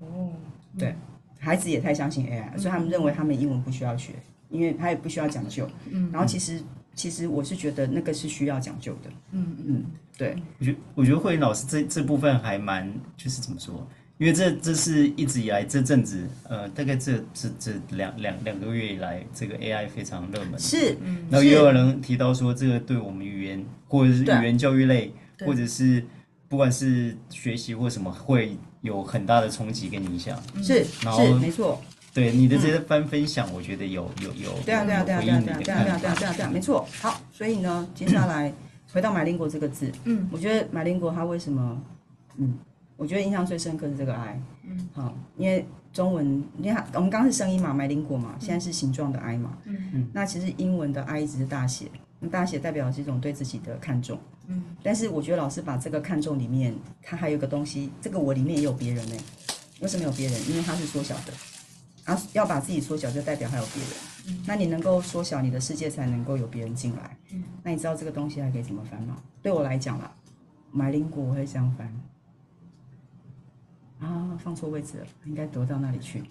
哦，对，孩子也太相信 AI，所以他们认为他们英文不需要学。因为他也不需要讲究，嗯，然后其实其实我是觉得那个是需要讲究的，嗯嗯，对，我觉得我觉得慧云老师这这部分还蛮就是怎么说？因为这这是一直以来这阵子，呃，大概这这这两两两个月以来，这个 AI 非常热门，是，然后也有人提到说，这个对我们语言或者是语言教育类，或者是不管是学习或什么，会有很大的冲击跟影响，是，然后没错。对你的这些番分享，我觉得有有有对啊对啊对啊对啊对啊对啊对啊对啊对啊没错。好，所以呢，接下来回到马林果这个字，嗯，我觉得马林果它为什么，嗯，我觉得印象最深刻是这个 I，嗯，好，因为中文，你看我们刚刚是声音嘛，马林果嘛，现在是形状的 I 嘛，嗯。嗯，那其实英文的 I 只是大写，大写代表的是一种对自己的看重，嗯，但是我觉得老师把这个看重里面，它还有个东西，这个我里面也有别人呢，为什么有别人？因为它是缩小的。啊，要把自己缩小，就代表还有别人。嗯，那你能够缩小你的世界，才能够有别人进来。嗯，那你知道这个东西还可以怎么翻吗？对我来讲啦，买灵果我会这样翻。啊，放错位置了，应该躲到那里去。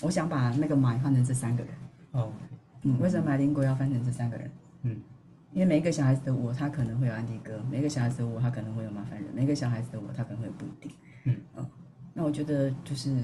我想把那个买换成这三个人。哦，嗯，为什么买灵果要翻成这三个人？嗯，因为每一个小孩子的我，他可能会有安迪哥；每一个小孩子的我，他可能会有麻烦人；每一个小孩子的我，他可能会有不一定。嗯，嗯，那我觉得就是。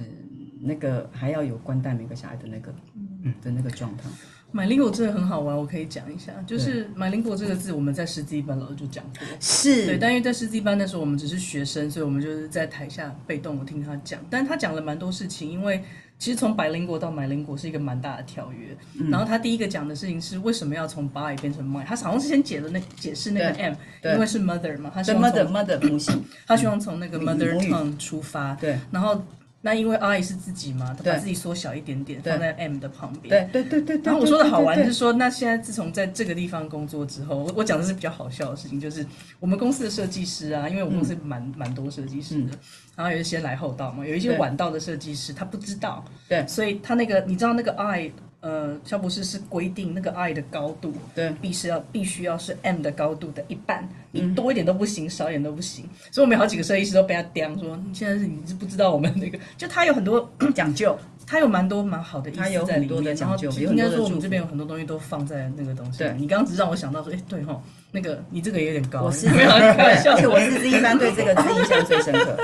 那个还要有关待每个小孩的那个，嗯，的那个状态。马铃果真的很好玩，我可以讲一下。就是马铃果这个字，我们在师资班老师就讲过，是对。但因为在师资班那时候我们只是学生，所以我们就是在台下被动的听他讲。但他讲了蛮多事情，因为其实从百灵果到马铃果是一个蛮大的跳跃。嗯、然后他第一个讲的事情是为什么要从 buy 变成 my，他好像是先解了那解释那个 m，因为是 mother 嘛，他希望从 mother mother 母亲，他希望从那个 mother tongue 出发，对，然后。那因为 I 是自己嘛，他把自己缩小一点点，放在 M 的旁边。对对对对。然后我说的好玩是说，那现在自从在这个地方工作之后，我我讲的是比较好笑的事情，就是我们公司的设计师啊，因为我们公司蛮蛮多设计师的，然后有一些来后到嘛，有一些晚到的设计师，他不知道，对，所以他那个你知道那个 I。呃，肖博士是规定那个 I 的高度，对，必须要必须要是 M 的高度的一半，你多一点都不行，少一点都不行。所以我们有好几个设计师都被他刁说，你现在是你是不知道我们那个，就他有很多 讲究，他有蛮多蛮好的意思在里面，他有很多的讲究，应该说我们这边有很多东西都放在那个东西。对，你刚刚只是让我想到说，哎，对哈，那个你这个也有点高，我是 开玩笑，我是一般对这个字印象最深刻。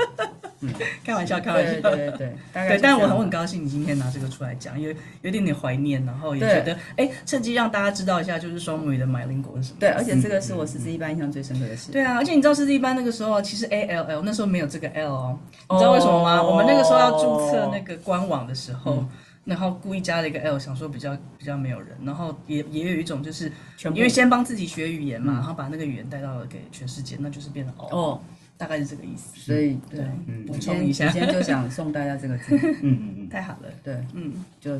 开玩笑，开玩笑，对对对，对，但我很很高兴你今天拿这个出来讲，有有点点怀念，然后也觉得，哎，趁机让大家知道一下，就是双母语的马铃果是什么。对，而且这个是我师资一班印象最深刻的事。对啊，而且你知道师资一班那个时候，其实 A L L 那时候没有这个 L 哦，你知道为什么吗？我们那个时候要注册那个官网的时候，然后故意加了一个 L，想说比较比较没有人，然后也也有一种就是，因为先帮自己学语言嘛，然后把那个语言带到了给全世界，那就是变得哦。大概是这个意思，所以对，补充一下，今天就想送大家这个字，嗯 嗯嗯，太好了，对，嗯，就，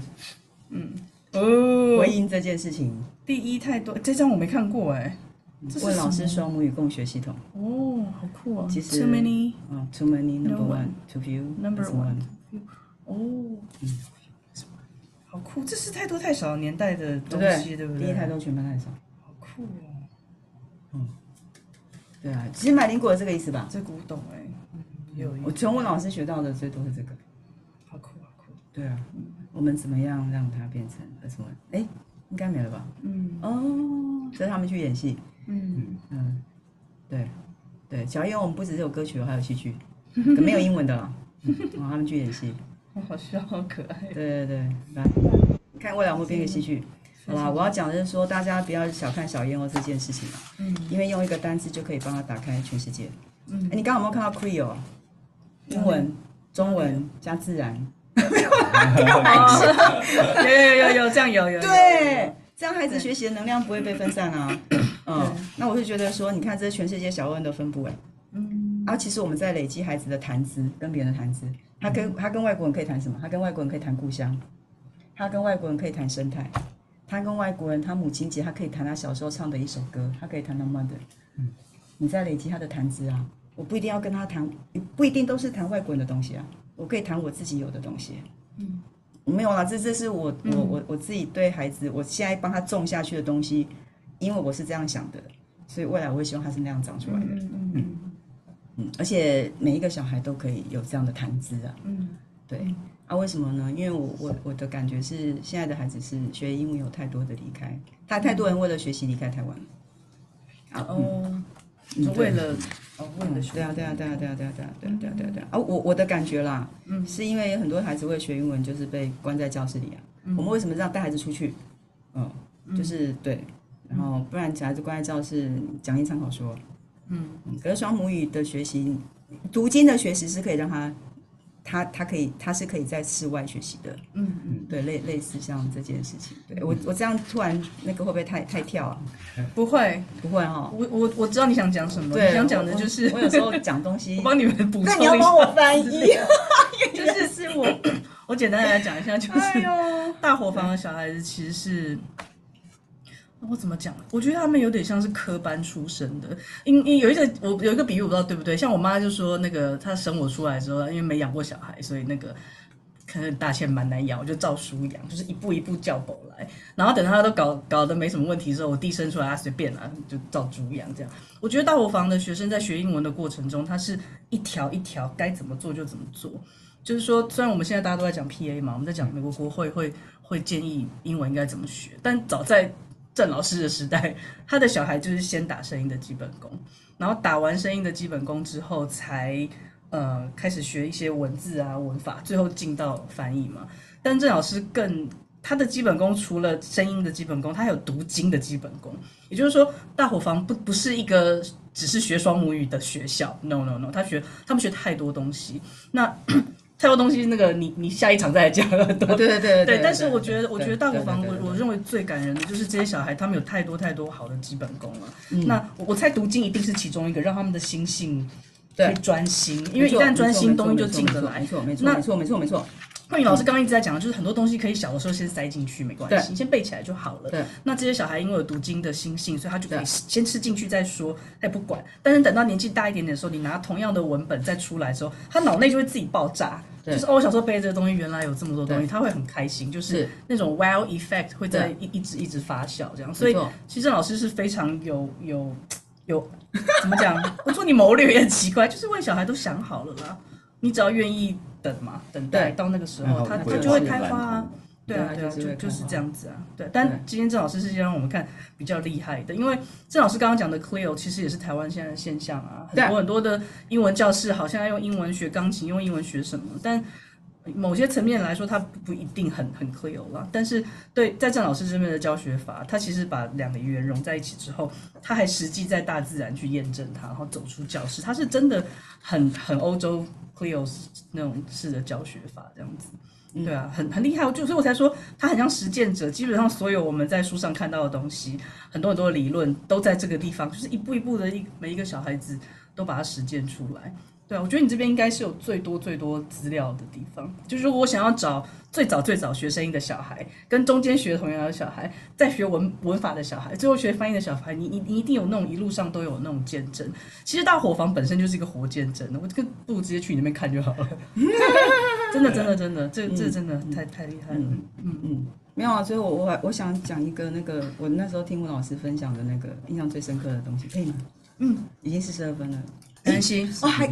嗯，哦，回应这件事情，第一太多，这张我没看过哎，问老师双母语共学系统，哦，好酷啊，其实，too many，嗯，too many，number one，too few，number one，哦，嗯。好酷，这是太多太少年代的东西，对不对？第一太多，全班太少，好酷哦。对啊，其实买林果是这个意思吧？这古董哎，有我从我老师学到的最多是这个，好酷好酷。对啊，我们怎么样让它变成什么？哎，应该没了吧？嗯哦，所以他们去演戏。嗯嗯，对对，小燕我们不只是有歌曲，还有戏剧，没有英文的了。然后他们去演戏，好笑好可爱。对对对，来看未来我们编个戏剧。好啦，我要讲的是说，大家不要小看小燕窝这件事情嘛，嗯，因为用一个单词就可以帮他打开全世界。嗯，哎，你刚刚有没有看到 Creole？英文、中文加自然，没 有开玩笑，有有有有这样有有。对，这样孩子学习的能量不会被分散啊。嗯，那我是觉得说，你看这全世界小鸥的分布，哎，嗯，啊，其实我们在累积孩子的谈资，跟别人的谈资，他跟他跟外国人可以谈什么？他跟外国人可以谈故乡，他跟外国人可以谈生态。他跟外国人，他母亲节，他可以弹他小时候唱的一首歌，他可以弹到 Mother。嗯，你在累积他的谈资啊，我不一定要跟他谈，不一定都是谈外国人的东西啊，我可以谈我自己有的东西。嗯，没有啦，这这是我我我我自己对孩子，我现在帮他种下去的东西，因为我是这样想的，所以未来我会希望他是那样长出来的。嗯嗯嗯，而且每一个小孩都可以有这样的谈资啊。嗯，对。啊，为什么呢？因为我我我的感觉是，现在的孩子是学英文有太多的离开，他太多人为了学习离开台湾。啊哦，就为了哦为了学。对啊对啊对啊对啊对啊对啊对啊对啊对啊对啊！啊，我我的感觉啦，嗯，是因为很多孩子为了学英文，就是被关在教室里啊。我们为什么这样带孩子出去？嗯，就是对，然后不然小孩子关在教室讲义参考说，嗯嗯，可是双母语的学习，读经的学习是可以让他。他他可以，他是可以在室外学习的。嗯嗯，对，类类似像这件事情，对我我这样突然那个会不会太太跳啊？不会不会哈，我我我知道你想讲什么，对，你想讲的就是我，我有时候讲东西，我帮你们补充一下，你要帮我翻译 就是是我我简单来讲一下，就是大伙房的小孩子其实是。我怎么讲？我觉得他们有点像是科班出身的，因因有一个我有一个比喻，我不知道对不对。像我妈就说，那个她生我出来之后，因为没养过小孩，所以那个可能大欠蛮难养，我就照书养，就是一步一步教狗来。然后等他都搞搞得没什么问题之后，我弟生出来，他随便啦，就照猪养这样。我觉得大伙房的学生在学英文的过程中，他是一条一条该怎么做就怎么做。就是说，虽然我们现在大家都在讲 PA 嘛，我们在讲美国国会会会建议英文应该怎么学，但早在郑老师的时代，他的小孩就是先打声音的基本功，然后打完声音的基本功之后才，才呃开始学一些文字啊文法，最后进到翻译嘛。但郑老师更他的基本功除了声音的基本功，他还有读经的基本功。也就是说，大伙房不不是一个只是学双母语的学校，no no no，他学他们学太多东西。那太多东西，那个你你下一场再来讲。对对对对对。但是我觉得，我觉得大国房，我我认为最感人的就是这些小孩，他们有太多太多好的基本功了。那我猜读经一定是其中一个，让他们的心性对专心，因为一旦专心，东西就进得来。没错没错没错没错没错。慧敏老师刚刚一直在讲的就是很多东西可以小的时候先塞进去，没关系，先背起来就好了。对。那这些小孩因为有读经的心性，所以他就可以先吃进去再说，他也不管。但是等到年纪大一点点的时候，你拿同样的文本再出来的时候，他脑内就会自己爆炸。就是哦，我小时候背这个东西，原来有这么多东西，他会很开心，就是那种 wow effect 会在一一直一直发酵这样。所以其实郑老师是非常有有有怎么讲？我说你谋略也很奇怪，就是为小孩都想好了啦，你只要愿意等嘛，等待到那个时候，它它就会开花啊。对啊，对啊，就就是这样子啊。对，但今天郑老师是先让我们看比较厉害的，因为郑老师刚刚讲的 Clio 其实也是台湾现在的现象啊。很多很多的英文教室好像要用英文学钢琴，用英文学什么，但某些层面来说，它不一定很很 Clio 啦。但是对，在郑老师这边的教学法，他其实把两个语言融在一起之后，他还实际在大自然去验证它，然后走出教室，他是真的很很欧洲 Clio 那种式的教学法这样子。对啊，很很厉害，就所以我才说他很像实践者。基本上所有我们在书上看到的东西，很多很多的理论都在这个地方，就是一步一步的，一每一个小孩子都把它实践出来。对啊，我觉得你这边应该是有最多最多资料的地方。就是说我想要找最早最早学声音的小孩，跟中间学童谣的小孩，在学文文法的小孩，最后学翻译的小孩，你你你一定有那种一路上都有那种见证。其实大伙房本身就是一个活见证，我这个不如直接去你那边看就好了。真的真的真的，这这真的太太厉害了。嗯嗯嗯，没有啊，所以我我我想讲一个那个我那时候听温老师分享的那个印象最深刻的东西，可以吗？嗯，已经四十二分了。担心哦，还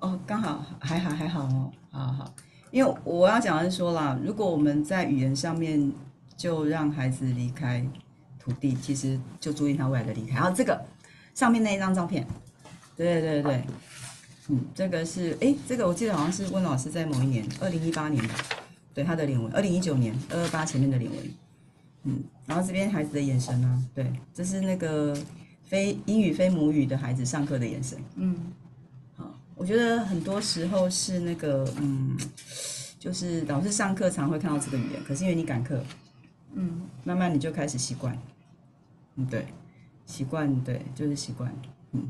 哦，刚好还好还好哦，好好，因为我要讲的是说啦，如果我们在语言上面就让孩子离开土地，其实就注意他未来的离开。然后这个上面那一张照片，对对对，嗯，这个是哎，这个我记得好像是温老师在某一年，二零一八年的，对他的联文，二零一九年二二八前面的联文，嗯，然后这边孩子的眼神呢，对，这是那个。非英语非母语的孩子上课的眼神，嗯，我觉得很多时候是那个，嗯，就是老师上课常会看到这个语言，可是因为你赶课，嗯，慢慢你就开始习惯，嗯，对，习惯，对，就是习惯，嗯，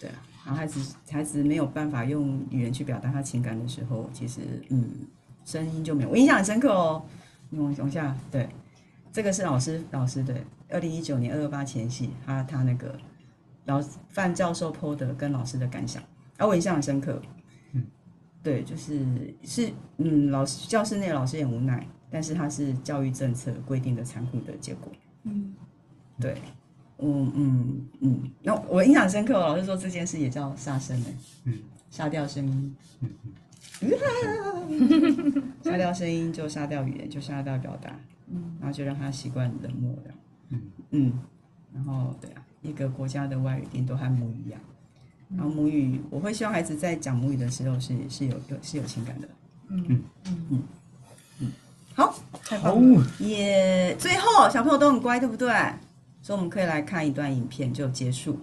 对啊，然后孩子孩子没有办法用语言去表达他情感的时候，其实，嗯，声音就没有，我印象很深刻哦，你往往下，对。这个是老师老师对，二零一九年二二八前夕，他他那个老范教授 po 的跟老师的感想，啊，我印象很深刻。嗯，对，就是是嗯，老师教室内老师也无奈，但是他是教育政策规定的残酷的结果。嗯，对，嗯嗯嗯，那我印象深刻，老师说这件事也叫杀声呢，嗯，杀掉声音。嗯嗯 杀掉声音就杀掉语言，就杀掉表达，嗯，然后就让他习惯冷漠了，嗯嗯，然后对啊，一个国家的外语一定都和母语一样，然后母语，我会希望孩子在讲母语的时候是是有有是有情感的，嗯嗯嗯嗯，好，太棒了，也最后小朋友都很乖，对不对？所以我们可以来看一段影片就结束。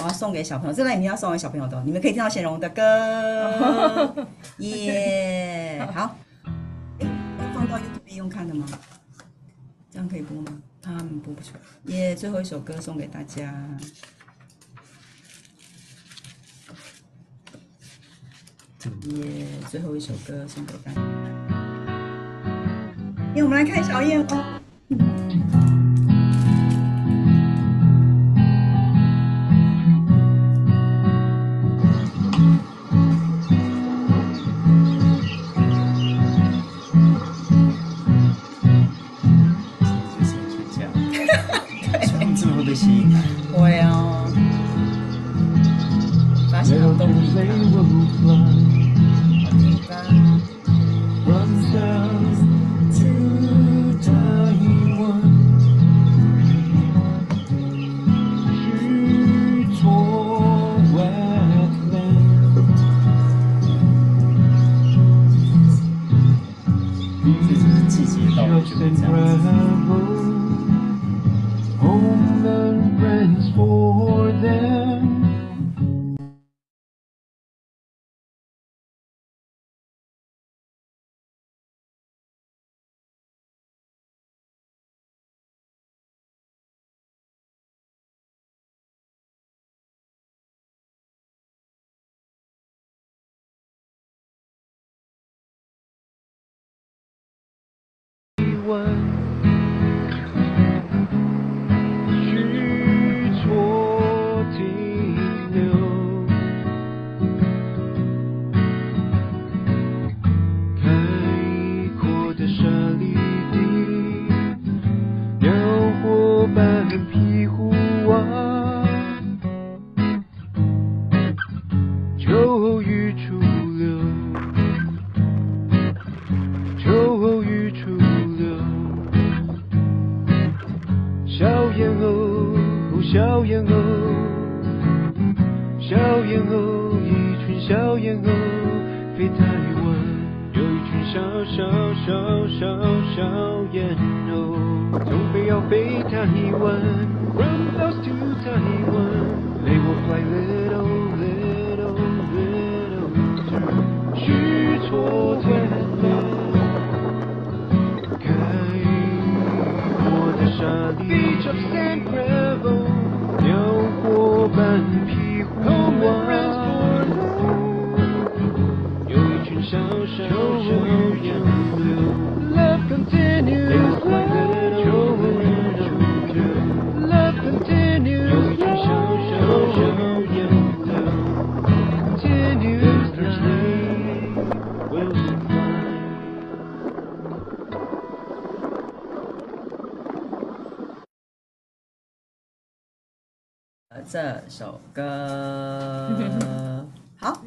我要送给小朋友，这段影片要送给小朋友的，你们可以听到显荣的歌，耶、yeah！好，放到 YouTube 用看的吗？这样可以播吗？他们播不出来。耶、yeah！最后一首歌送给大家，耶、最后一首歌送给大家，耶、我们来看小燕哦。one was 这首歌 好，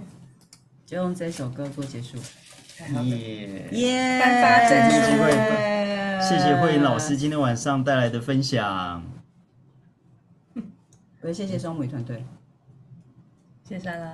就用这首歌做结束。耶耶！再次机会，谢谢慧颖老师今天晚上带来的分享。我也谢谢双母语团队，谢谢啦！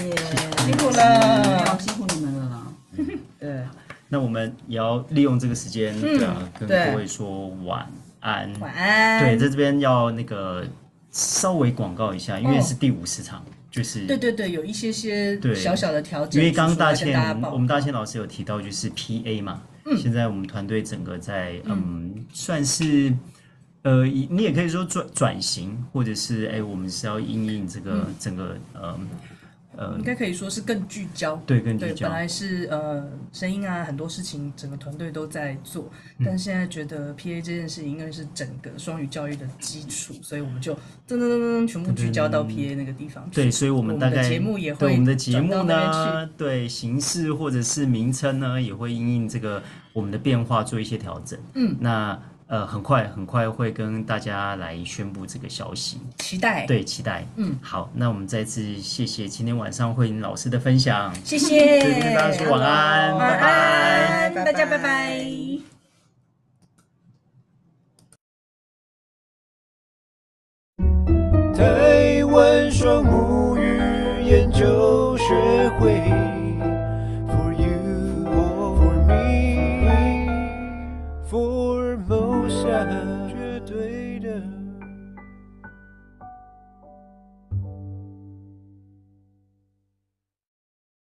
耶，辛苦了，辛苦你们了啦。对，那我们也要利用这个时间，对啊，跟各位说晚。安，晚安。对，在这边要那个稍微广告一下，因为是第五十场，哦、就是对对对，有一些些小小的调整。因为刚刚大倩，我们大倩老师有提到，就是 PA 嘛，嗯、现在我们团队整个在嗯，嗯算是呃，你也可以说转转型，或者是哎，我们是要因应这个、嗯、整个呃呃，应该可以说是更聚焦，对，更聚焦。本来是呃声音啊，很多事情整个团队都在做，嗯、但现在觉得 PA 这件事情应该是整个双语教育的基础，所以我们就噔噔噔噔全部聚焦到 PA 那个地方。对，所以我们大概节目也会对我们的节目呢，对形式或者是名称呢，也会因应这个我们的变化做一些调整。嗯，那。呃，很快很快会跟大家来宣布这个消息，期待。对，期待。嗯，好，那我们再次谢谢今天晚上慧玲老师的分享，谢谢，跟大家说晚安，拜拜，大家拜拜。台湾双母语研究学会。绝对的。